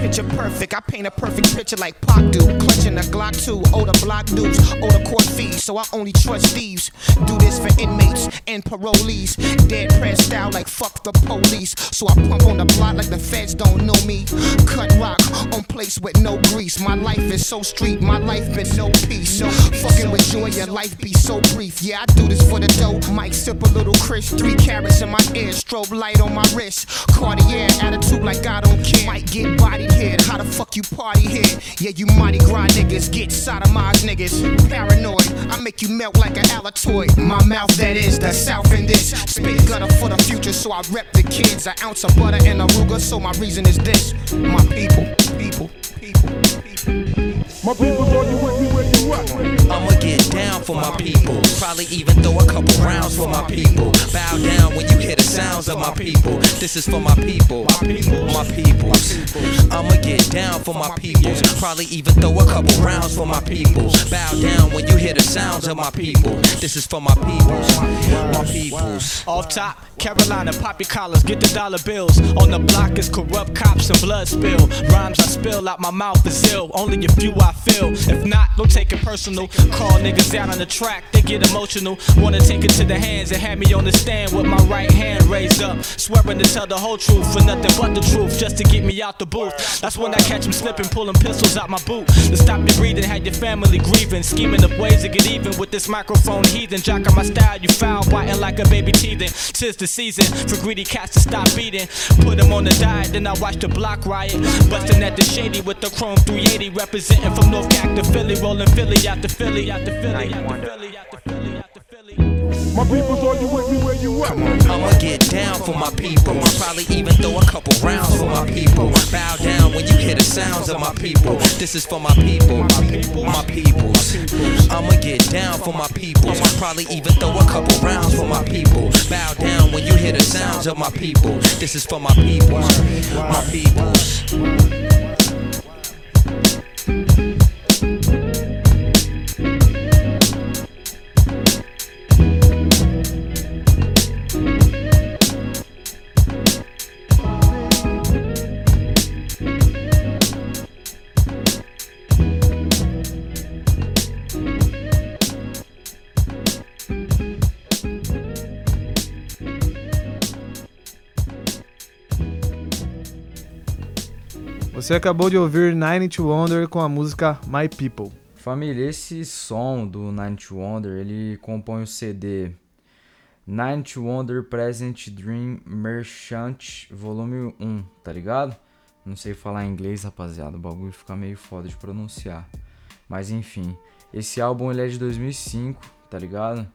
Picture perfect, I paint a perfect picture like Pac do. Clutching a Glock 2, owe the block dudes, the court fees, so I only trust thieves. Do this for inmates and parolees. Dead press style like fuck the police. So I pump on the block like the feds don't know me. Cut rock on place with no grease. My life is so street, my life been no peace. No fucking with joy, your life be so brief. Yeah, I do this for the dough. Might sip a little Chris, three carrots in my ear, strobe light on my wrist. Cartier attitude like I don't care. Might get bodied here. How the fuck you party here? Yeah, you mighty grind niggas, get sodomized niggas. Paranoid, I make you melt like an Alatoid. My mouth that is the south in this. Spit gutter for the future, so I rep the kids. An ounce of butter and a Ruger, so my reason is this. My people, people, people, people. My people, are you with me? I'ma get down for my people. Probably even throw a couple rounds for my people. Bow down when you hear the sounds of my people. This is for my people, my peoples. I'ma get down for my peoples. Probably even throw a couple rounds for my peoples. Bow down when you hear the sounds of my people. This is for my peoples, my peoples. Off top, Carolina, pop your collars, get the dollar bills. On the block is corrupt cops and blood spill. Rhymes I spill out my mouth is ill. Only a few I feel. If not, don't take it personal. Call niggas down on the track, they get emotional. Wanna take it to the hands and have me on the stand with my right hand raised up. Swearing to tell the whole truth for nothing but the truth, just to get me out the booth. That's when I catch them slipping, pulling pistols out my boot. To stop your breathing, had your family grieving. Scheming up ways to get even with this microphone heathen. Jocking my style, you foul, biting like a baby teething. Tis the season for greedy cats to stop beating. Put them on the diet, then I watch the block riot. Busting at the shady with the chrome 380, representing from North Cac to Philly, rolling Philly out to Philly, out to Philly, out to Philly, out to Philly, out to Philly. My people's are you with me where you at? I'ma get down for my people. I'll Probably even throw a couple rounds for my people. Bow down when you hear the sounds of my people. This is for my people, my peoples. I'ma get down for my people. I'll probably even throw a couple rounds for my people. Bow down when you hear the sounds of my people. This is for my people, my peoples. Você acabou de ouvir Nine to Wonder com a música My People. Família, esse som do Nine to Wonder, ele compõe o CD Nine to Wonder Present Dream Merchant Volume 1, tá ligado? Não sei falar inglês, rapaziada, o bagulho fica meio foda de pronunciar. Mas enfim, esse álbum ele é de 2005, tá ligado?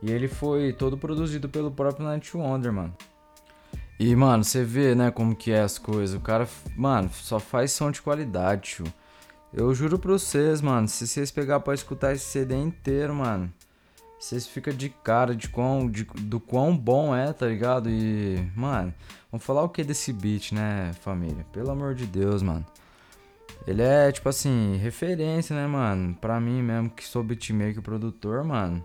E ele foi todo produzido pelo próprio Nine to Wonder, mano. E, mano, você vê, né, como que é as coisas. O cara, mano, só faz som de qualidade, tio. Eu juro pra vocês, mano, se vocês pegar pra escutar esse CD inteiro, mano, vocês ficam de cara de quão, de, do quão bom é, tá ligado? E, mano, vamos falar o que desse beat, né, família? Pelo amor de Deus, mano. Ele é, tipo assim, referência, né, mano? Pra mim mesmo, que sou beatmaker e produtor, mano.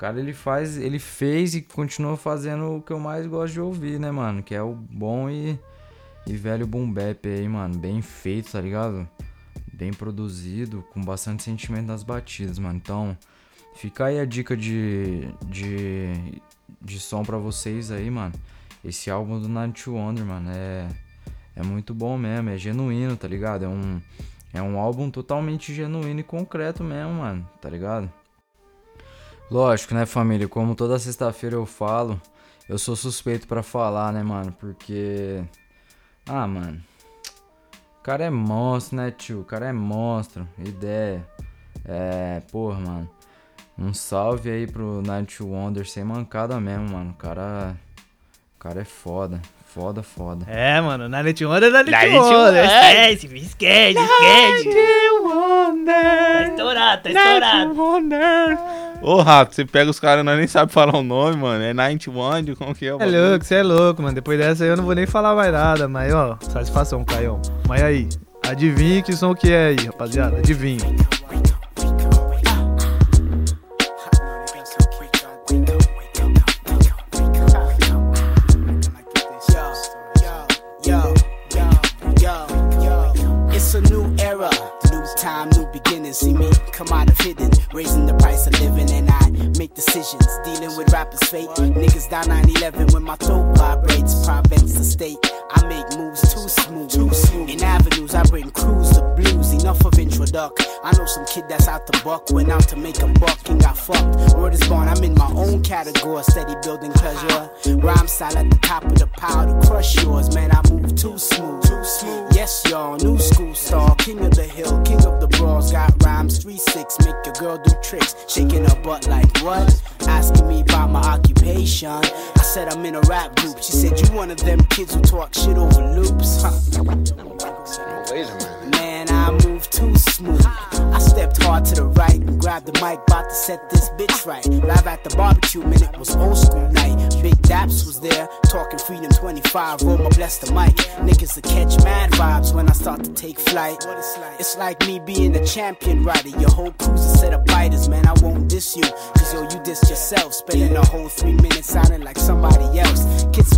Cara ele faz, ele fez e continua fazendo o que eu mais gosto de ouvir, né, mano? Que é o bom e, e velho boom bap aí, mano. Bem feito, tá ligado? Bem produzido, com bastante sentimento nas batidas, mano. Então, fica aí a dica de, de, de som pra vocês aí, mano. Esse álbum do Night Wonder, mano, é, é muito bom mesmo, é genuíno, tá ligado? É um, é um álbum totalmente genuíno e concreto mesmo, mano, tá ligado? Lógico, né, família? Como toda sexta-feira eu falo, eu sou suspeito para falar, né, mano? Porque. Ah, mano. O cara é monstro, né, tio? O cara é monstro. Ideia. É, porra, mano. Um salve aí pro Night Wonder sem mancada mesmo, mano. O cara. O cara é foda. Foda, foda. É, mano, Night Wonder é Night Night Wonder. Wonder. Esquece, me esquece, esquece. Tá estourado, tá estourado. Ô, Rato, você pega os caras, nós nem sabe falar o nome, mano. É Night One, como que é o É louco, você é louco, mano. Depois dessa aí eu não vou nem falar mais nada, mas ó, satisfação, Caião. Mas aí, adivinha que som que é aí, rapaziada. Adivinha. Niggas down 9 11 when my throat vibrates. Private estate. I'm introduct. I know some kid that's out the buck, went out to make a buck and got fucked. Word is born, I'm in my own category, steady building pleasure. Rhyme style at the top of the pile to crush yours, man. I move too smooth, too smooth. Yes, y'all, new school star, king of the hill, king of the brawls. Got rhymes, three six, make your girl do tricks, shaking her butt like what? Asking me about my occupation. I said I'm in a rap group. She said you one of them kids who talk shit over loops. Huh. Wait a minute. I move too smooth. I stepped hard to the right and grabbed the mic, bout to set this bitch right. Live at the barbecue, man, it was old school night. Big Daps was there, talking Freedom 25, Roma bless the mic. Niggas to catch mad vibes when I start to take flight. It's like me being a champion rider. Your whole crew's a set of biters, man. I won't diss you, cause yo, you diss yourself. Spending a whole three minutes sounding like somebody else.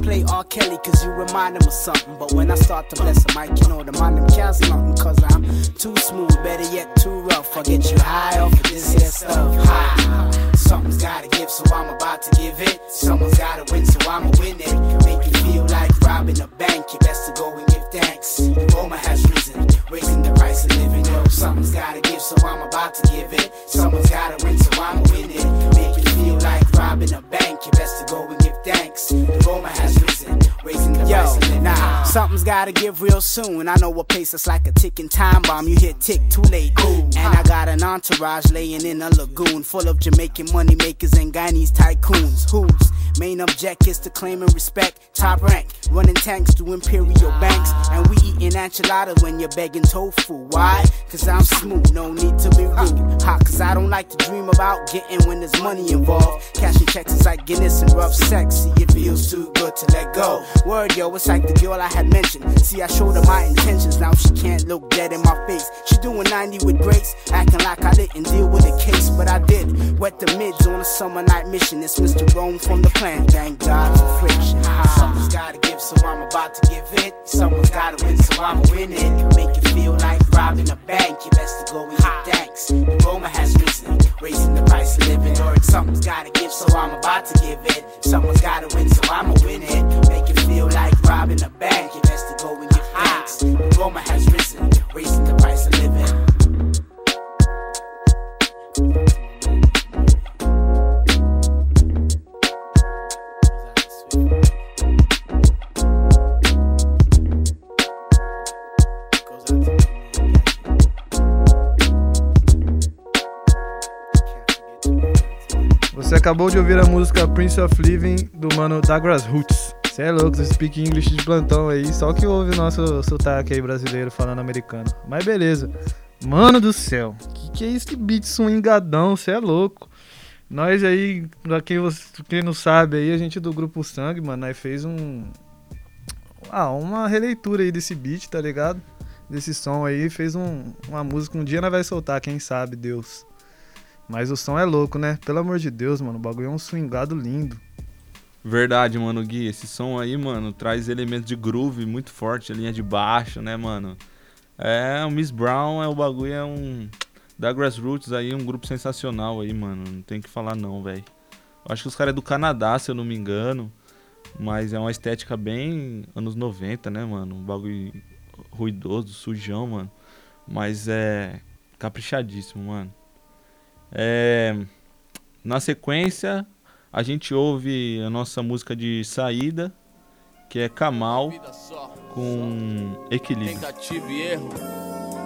Play R. Kelly cause you remind them of something. But when I start to bless the mic, you know the mind them counts nothing. Cause I'm too smooth, better yet, too rough. I get you high off of this here stuff. High. Something's gotta give, so I'm about to give it. Someone's gotta win, so I'ma win it. Make you feel like robbing a bank. You best to go and give thanks. Roma has risen, raising the price of living. Yo, something's gotta give, so I'm about to give it. Someone's gotta win, so I'ma win it. Make you feel like robbing a bank. You best to go and give thanks. The Roma has risen, raising the living. Nah, something's gotta give real soon. I know a pace that's like a ticking time bomb. You hit tick too late. And I got an entourage laying in a lagoon full of Jamaican money makers and Guyanese tycoons. Whose main object is to claim and respect top rank, running tanks to imperial banks. And we eating enchiladas when you're begging tofu. Why? Cause I'm smooth, no need to be rude. Hot, cause I don't like to dream about getting when there's money involved. Cashing checks is like Guinness and rough sex. It feels too good to let go. Word, yo, it's like the girl I had mentioned. See, I showed her my intentions, now she can't look dead in my face. She doing 90 with grace, acting like I didn't deal with the case, but I did. Wet the mids on a summer night mission. It's Mr. Rome from the plan. Thank God for friction. Someone's gotta give, so I'm about to give it. Someone's gotta win, so I'ma win it. Make you feel like robbing a bank. You best to go and give thanks. Roma has risen, raising the price of living. Something's gotta give, so I'm about to give it. Someone's gotta win, so I'ma win it. Make you feel like robbing a bank. You best to go and give thanks. The Roma has risen, raising the price of living. Você acabou de ouvir a música Prince of Living do mano Douglas Roots. Você é louco, você speak English de plantão aí, só que ouve o nosso sotaque aí brasileiro falando americano. Mas beleza. Mano do céu, que que é esse beat swingadão? Você é louco. Nós aí, pra quem, você, quem não sabe aí, a gente do Grupo Sangue, mano, nós fez um. Ah, uma releitura aí desse beat, tá ligado? Desse som aí, fez um, uma música. Um dia nós vai soltar, quem sabe, Deus. Mas o som é louco, né? Pelo amor de Deus, mano. O bagulho é um swingado lindo. Verdade, mano, Gui. Esse som aí, mano, traz elementos de groove muito forte, a linha de baixo, né, mano? É, o Miss Brown é o bagulho, é um. Da Grassroots aí, um grupo sensacional aí, mano. Não tem que falar não, velho. Acho que os caras é do Canadá, se eu não me engano. Mas é uma estética bem anos 90, né, mano? Um bagulho ruidoso, sujão, mano. Mas é caprichadíssimo, mano. É, na sequência, a gente ouve a nossa música de saída, que é Kamal com Equilíbrio. Tentativa e erro,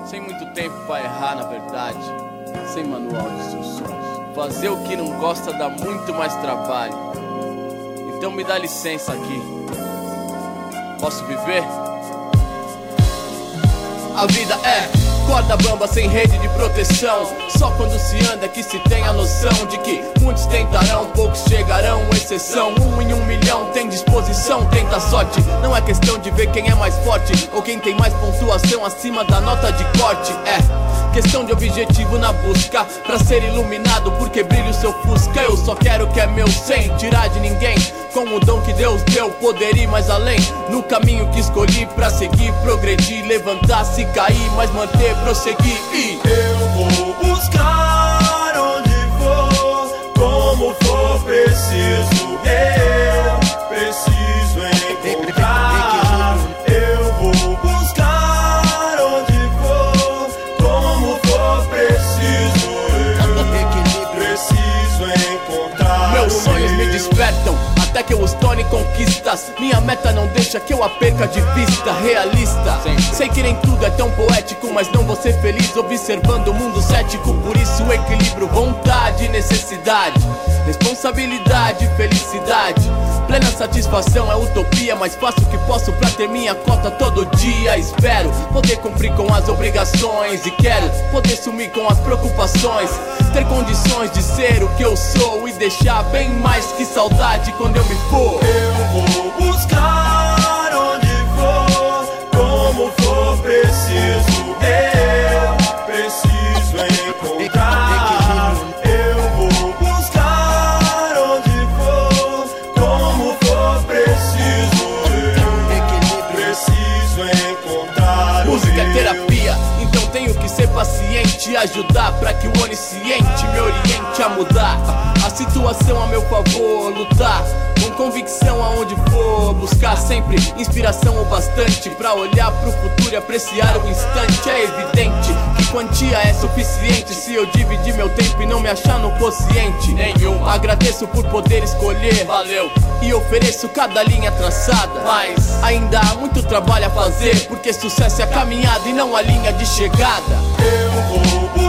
sem muito tempo pra errar, na verdade, sem manual de instruções. Fazer o que não gosta dá muito mais trabalho. Então me dá licença aqui. Posso viver? A vida é corda bamba sem rede de proteção. Só quando se anda que se tem a noção de que muitos tentarão, poucos chegarão, exceção. Um em um milhão tem disposição, tenta sorte. Não é questão de ver quem é mais forte ou quem tem mais pontuação acima da nota de corte. É. Questão de objetivo na busca Pra ser iluminado porque brilha o seu fusca Eu só quero que é meu sem tirar de ninguém Com o dom que Deus deu, poder ir mais além No caminho que escolhi pra seguir, progredir Levantar, se cair, mas manter, prosseguir e Eu vou buscar onde for Como for preciso Eu preciso encontrar Eu vou buscar onde for Como for preciso Eu preciso encontrar Meus sonhos me despertam até que eu os torne conquistas. Minha meta não deixa que eu a perca de vista. Realista, sei que nem tudo é tão poético, mas não vou ser feliz observando o mundo cético. Por isso, equilíbrio, vontade, necessidade, responsabilidade, felicidade. Plena satisfação é utopia, mas faço o que posso pra ter minha cota todo dia. Espero poder cumprir com as obrigações e quero poder sumir com as preocupações. Ter condições de ser o que eu sou e deixar bem mais que saudade quando eu me for. Eu vou buscar preciso. Eu ajudar pra que o onisciente me oriente a mudar a situação a meu favor, lutar com convicção aonde for, buscar sempre inspiração o bastante pra olhar pro futuro e apreciar o instante. É evidente que quantia é suficiente se eu dividir meu tempo e não me achar no quociente nenhum. Agradeço por poder escolher, valeu, e ofereço cada linha traçada, mas ainda há muito trabalho a fazer, porque sucesso é a caminhada e não a linha de chegada. Eu vou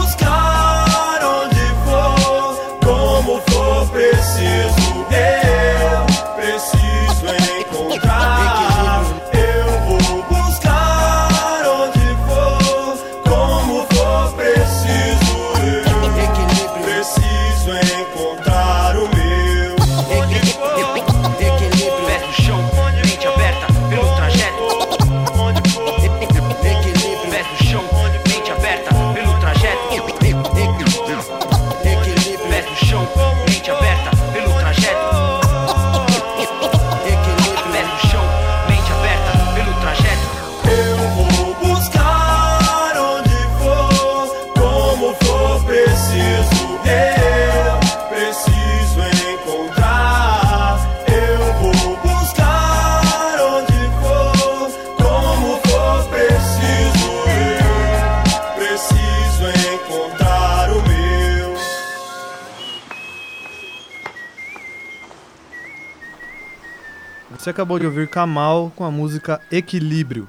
acabou de ouvir Kamal com a música Equilíbrio.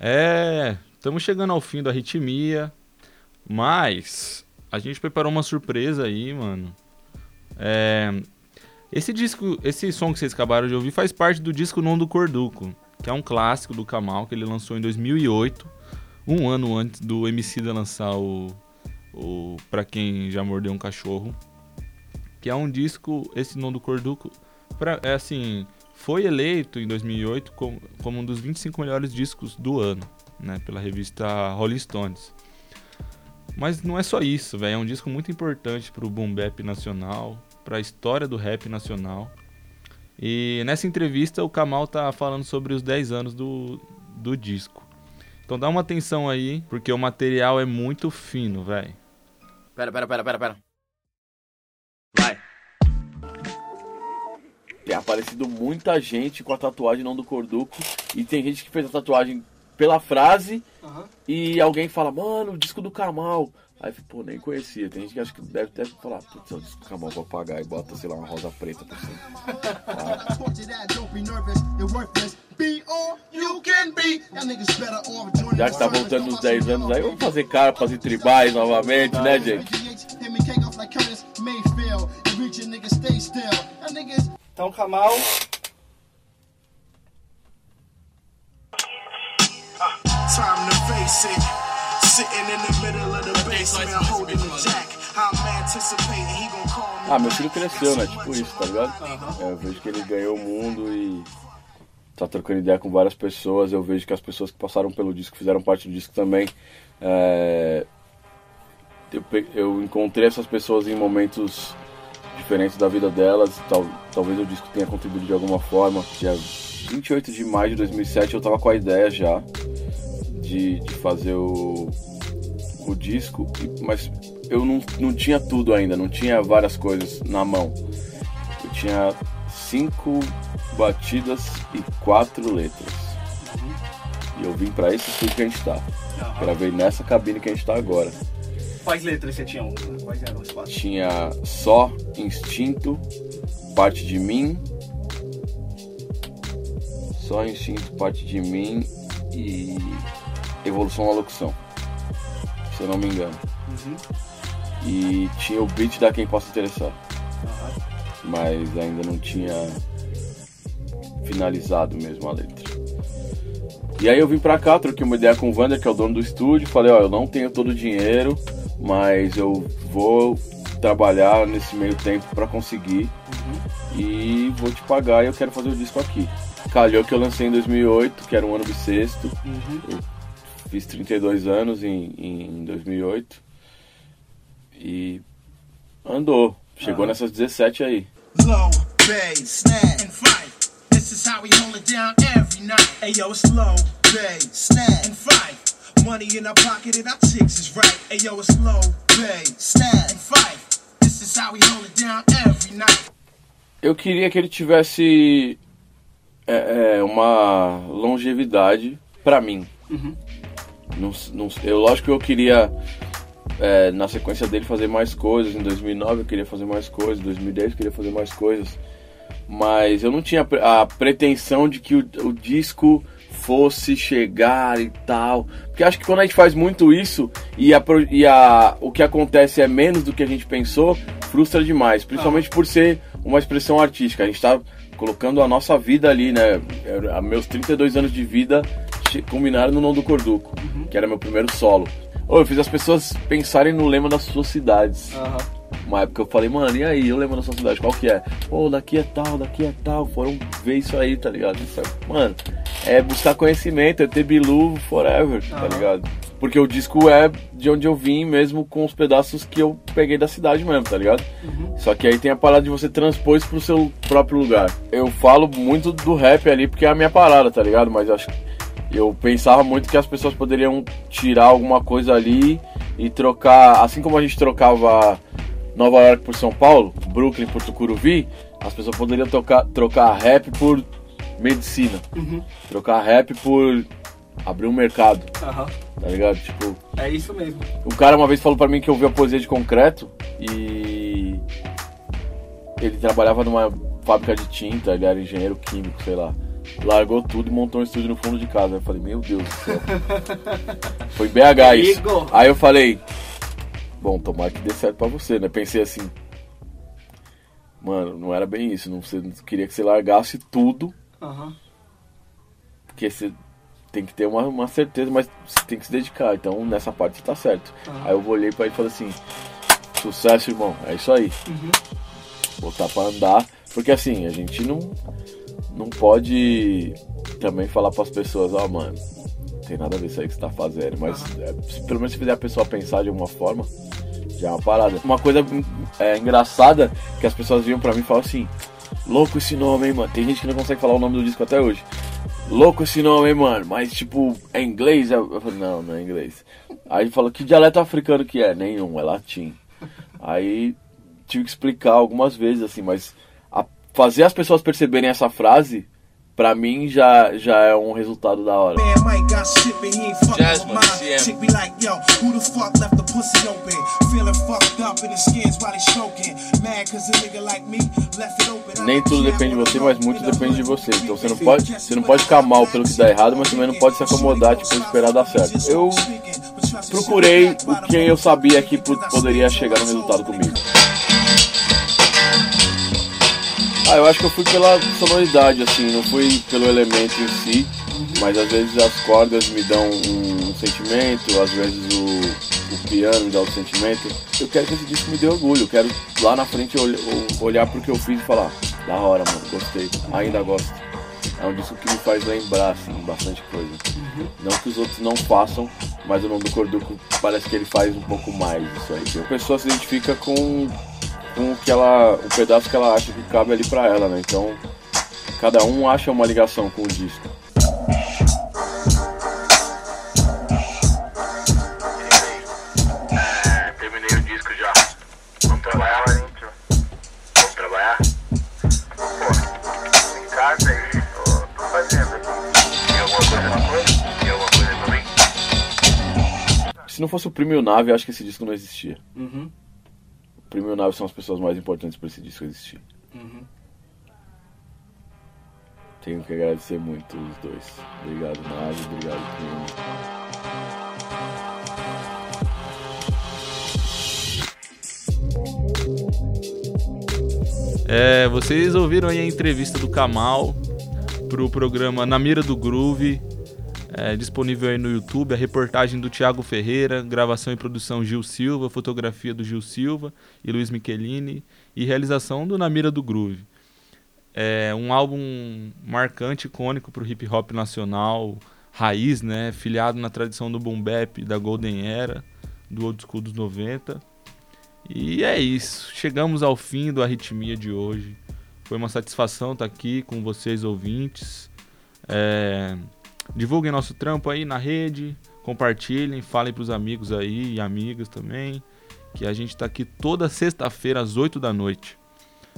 É, estamos chegando ao fim da ritmia, mas a gente preparou uma surpresa aí, mano. É, esse disco, esse som que vocês acabaram de ouvir faz parte do disco Non do Corduco, que é um clássico do Kamal que ele lançou em 2008, um ano antes do Emicida lançar o, o Pra Quem Já Mordeu um Cachorro, que é um disco, esse Non do Corduco, pra, é assim, foi eleito em 2008 como, como um dos 25 melhores discos do ano, né, pela revista Rolling Stones. Mas não é só isso, velho. É um disco muito importante pro boom bap nacional, pra história do rap nacional. E nessa entrevista o Kamal tá falando sobre os 10 anos do, do disco. Então dá uma atenção aí, porque o material é muito fino, velho. Pera, pera, pera, pera, pera. Tem aparecido muita gente com a tatuagem não do Corduco. E tem gente que fez a tatuagem pela frase. E alguém fala, mano, o disco do Kamal. Aí, pô, nem conhecia. Tem gente que acha que deve, deve falar, putz, é o disco do Kamal, vou apagar e bota, sei lá, uma rosa preta por cima. Já que tá voltando nos 10 anos aí, vamos fazer carpas e tribais novamente, né, gente? Então, Kamal. Time to face it. Sitting in the middle of the basement, holding the jack. I'm anticipating he gon' call me. Ah, meu filho cresceu, né? Tipo isso, tá ligado? É, eu vejo que ele ganhou o mundo e tá trocando ideia com várias pessoas. Eu vejo que as pessoas que passaram pelo disco, fizeram parte do disco também. é, eu, pe- eu encontrei essas pessoas em momentos diferentes da vida delas. Tal, talvez o disco tenha contribuído de alguma forma. Dia 28 de maio de 2007 eu tava com a ideia já de, de fazer o, o disco, mas eu não, não tinha tudo ainda, não tinha várias coisas na mão. Eu tinha cinco batidas e quatro letras. E eu vim pra esse estúdio que a gente tá. Gravei nessa cabine que a gente tá agora. Quais letras você tinha? Quais eram as quatro? Tinha só instinto, parte de mim. Só instinto, parte de mim e evolução da locução. Se eu não me engano. Uhum. E tinha o beat da quem possa interessar. Mas ainda não tinha finalizado mesmo a letra. E aí eu vim pra cá, troquei uma ideia com o Vander, que é o dono do estúdio, falei, ó, eu não tenho todo o dinheiro, mas eu vou trabalhar nesse meio tempo pra conseguir e vou te pagar e eu quero fazer o disco aqui. Calhou que eu lancei em 2008, que era um ano bissexto. Uhum. Eu fiz 32 anos em, em 2008 e andou. Chegou Aham. nessas 17 aí. Low, bass, snap, and fight. This is how we hold it down every night. Hey yo, it's low, bass, snap, and fight. Money in our pocket and our chicks is right. Hey yo, it's low, bass, snap, and fight. This is how we hold it down every night. Eu queria que ele tivesse é, é, uma longevidade pra mim. Uhum. Não, não, eu, lógico que eu queria, é, na sequência dele, fazer mais coisas. Em 2009 eu queria fazer mais coisas, em 2010 eu queria fazer mais coisas. Mas eu não tinha a pretensão de que o, o disco fosse chegar e tal. Porque acho que quando a gente faz muito isso e, a, e a, o que acontece é menos do que a gente pensou, frustra demais. Principalmente por ser uma expressão artística. A gente tá colocando a nossa vida ali, né? Eu- Meus 32 anos de vida culminaram no Não do Corduco, que era meu primeiro solo. Ô, eu fiz as pessoas pensarem no lema das suas cidades. Uma época eu falei, mano, e aí, o lema da sua cidade, qual que é? Pô, daqui é tal, daqui é tal. Foram ver isso aí, tá ligado? Isso é- Mano, é buscar conhecimento, é ter Bilu forever, tá Aham. ligado? Porque o disco é de onde eu vim mesmo, com os pedaços que eu peguei da cidade mesmo, tá ligado? Só que aí tem a parada de você transpor isso pro seu próprio lugar. Eu falo muito do rap ali porque é a minha parada, tá ligado? Mas acho eu pensava muito que as pessoas poderiam tirar alguma coisa ali e trocar, assim como a gente trocava Nova York por São Paulo, Brooklyn por Tucuruvi, as pessoas poderiam trocar, trocar rap por medicina, Uhum. trocar rap por abrir um mercado, Aham. tá ligado? Tipo, É isso mesmo. um cara uma vez falou pra mim que ouviu a poesia de concreto e ele trabalhava numa fábrica de tinta, ele era engenheiro químico, sei lá. Largou tudo e montou um estúdio no fundo de casa. Eu falei, meu Deus do céu. <laughs> Foi BH isso. Aí eu falei, bom, tomara que dê certo pra você, né? Pensei assim, mano, não era bem isso. Não, você, queria que você largasse tudo, Aham. porque você tem que ter uma, uma certeza, mas você tem que se dedicar. Então nessa parte você tá certo. Aham. Aí eu olhei pra ele e falei assim, sucesso, irmão, é isso aí. Uhum. Botar pra andar, porque assim, a gente não, não pode também falar pras pessoas, ó, mano, tem nada a ver isso aí que você tá fazendo. Mas é, se- pelo menos se fizer a pessoa pensar de alguma forma, já é uma parada. Uma coisa é, engraçada que as pessoas viam pra mim e falam assim: Louco esse nome, hein, mano. Tem gente que não consegue falar o nome do disco até hoje. Louco esse nome, hein, mano. Mas tipo, é inglês? Eu falei, não, não é inglês. Aí falou, que dialeto africano que é? Nenhum, é latim. Aí tive que explicar algumas vezes, assim, mas a- fazer as pessoas perceberem essa frase, pra mim já, já é um resultado da hora. Man might got shit, but he ain't fucking with mine. Chick be like, yo, who the fuck left the pussy open? Feeling fucked up in his skins while he stroking. Mad cause a nigga like me left it open. Nem tudo depende de você, mas muito depende de você. Então você não pode, você não pode ficar mal pelo que dá errado, mas também não pode se acomodar, tipo, esperar dar certo. Eu procurei o que eu sabia que po- poderia chegar no resultado comigo. Ah, eu acho que eu fui pela sonoridade, assim, não fui pelo elemento em si, mas às vezes as cordas me dão um, sentimento, às vezes o, o piano me dá um sentimento. Eu quero que esse disco me dê orgulho, eu quero lá na frente ol- ol- olhar pro que eu fiz e falar, da hora, mano, gostei, ainda gosto. É um disco que me faz lembrar, assim, bastante coisa. Não que os outros não façam, mas o nome do Corduco parece que ele faz um pouco mais isso aí. A pessoa se identifica com, com o que ela. o pedaço que ela acha que cabe ali pra ela, né? Então cada um acha uma ligação com o disco. É, terminei o disco já. Vamos trabalhar, gente? Vamos trabalhar? Pô, em casa aí, tô, tô fazendo aqui. Tem alguma coisa na coisa? Tem alguma coisa também? Se não fosse o Primo e o Nave, eu acho que esse disco não existia. Uhum. O Primo e o Nave são as pessoas mais importantes pra esse disco existir. Uhum. Tenho que agradecer muito os dois. Obrigado, Nave. Obrigado, Primo. É, vocês ouviram aí a entrevista do Kamal pro programa Na Mira do Groove, é, disponível aí no YouTube, a reportagem do Thiago Ferreira, gravação e produção Gil Silva, fotografia do Gil Silva e Luiz Michelini e realização do Na Mira do Groove. É um álbum marcante, icônico pro hip hop nacional, raiz, né, filiado na tradição do boom bap da Golden Era, do old school dos 90. E é isso. Chegamos ao fim do Arritmia de hoje. Foi uma satisfação estar aqui com vocês, ouvintes. É, Divulguem nosso trampo aí na rede. Compartilhem, falem pros amigos aí e amigas também. Que a gente tá aqui toda sexta-feira às 8 da noite.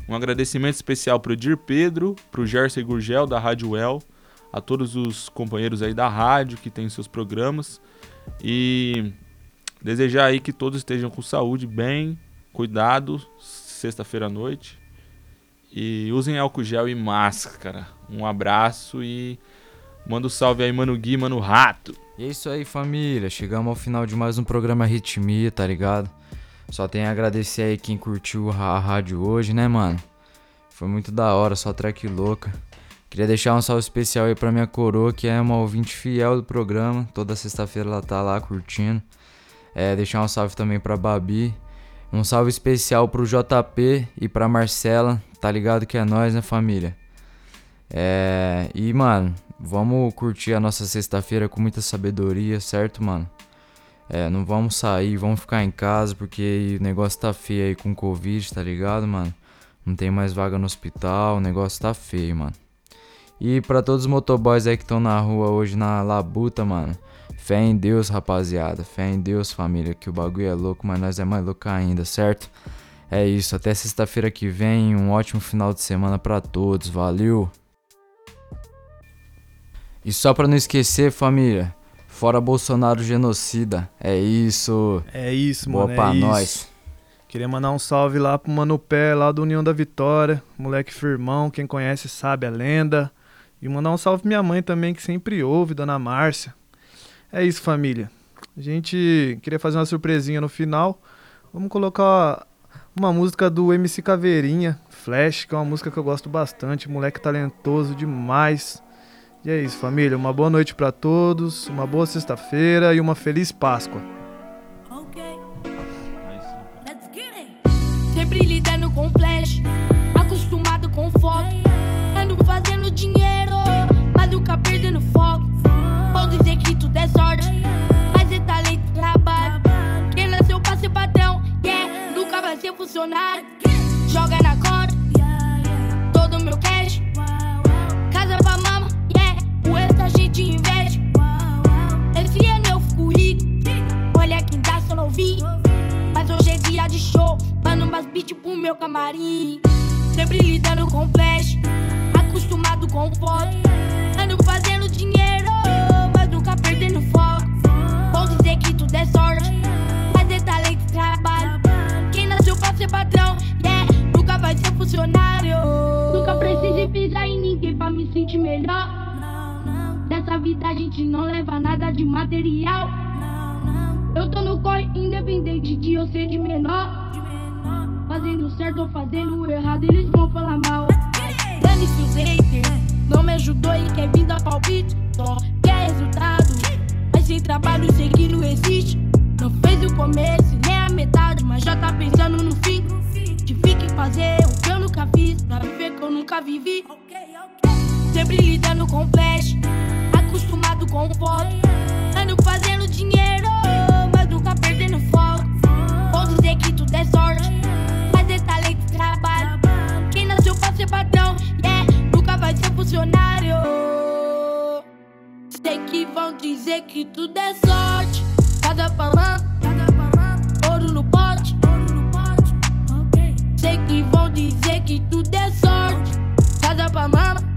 Um agradecimento especial pro Edir Pedro, pro Jersey Gurgel da Rádio El, a todos os companheiros aí da rádio que tem seus programas. E Desejar aí que todos estejam com saúde, bem, cuidado, sexta-feira à noite. E usem álcool gel e máscara. Um abraço e manda um salve aí, Mano Gui, Mano Rato. E é isso aí, família. Chegamos ao final de mais um programa Ritmia, tá ligado? Só tenho a agradecer aí quem curtiu a rádio hoje, né, mano? Foi muito da hora, só track louca. Queria deixar um salve especial aí pra minha coroa, que é uma ouvinte fiel do programa. Toda sexta-feira ela tá lá curtindo. É, deixar um salve também pra Babi. Um salve especial pro JP e pra Marcela. Tá ligado que é nós, né, família? É, e, mano, vamos curtir a nossa sexta-feira com muita sabedoria, certo, mano? É, não vamos sair, vamos ficar em casa porque o negócio tá feio aí com Covid, tá ligado, mano? Não tem mais vaga no hospital, o negócio tá feio, mano. E pra todos os motoboys aí que estão na rua hoje na labuta, mano. Fé em Deus, rapaziada. Fé em Deus, família. Que o bagulho é louco, mas nós é mais louco ainda, certo? É isso. Até sexta-feira que vem. Um ótimo final de semana pra todos. Valeu! E só pra não esquecer, família. Fora Bolsonaro genocida. É isso. É isso, Boa mano. pra é isso. nós. Queria mandar um salve lá pro Mano Pé, lá do União da Vitória. Moleque firmão, quem conhece sabe a lenda. E mandar um salve pra minha mãe também, que sempre ouve, Dona Márcia. É isso, família. A gente queria fazer uma surpresinha no final. Vamos colocar uma música do MC Caveirinha, Flash, que é uma música que eu gosto bastante. Moleque talentoso demais. E é isso, família. Uma boa noite para todos, uma boa sexta-feira e uma feliz Páscoa. Sempre lidando com flash, acostumado com foco. Ando fazendo dinheiro, mas nunca perdendo foco. Vou dizer que tudo é sorte, mas é talento e trabalho. Quem nasceu pra ser patrão, yeah, nunca vai ser funcionário. Joga na umas beats pro meu camarim. Sempre lidando com flash. Acostumado com foto. Ando fazendo dinheiro, mas nunca perdendo foco. Vão dizer que tudo é sorte. Mas é talento e trabalho. Quem nasceu pra ser patrão, yeah, nunca vai ser funcionário. Nunca precisei pisar em ninguém pra me sentir melhor. Dessa vida a gente não leva nada de material. Eu tô no corre independente de eu ser de menor. Fazendo certo ou fazendo errado, eles vão falar mal. Dane-se os haters, não me ajudou e quer vir dar palpite. Só quer resultado, mas sem trabalho sei que não existe. Não fez o começo nem a metade, mas já tá pensando no fim. Tive que fazer o que eu nunca fiz, pra viver que eu nunca vivi. Sempre lidando com flash, acostumado com foto. Ando fazendo dinheiro, mas nunca perdendo foco. Vou dizer que tudo é sorte, ser patrão, yeah, né? nunca vai ser funcionário. Sei que vão dizer que tudo é sorte. Cada palavra, cada ouro no pote, ouro no pote. Okay. Sei que vão dizer que tudo é sorte. Cada palavra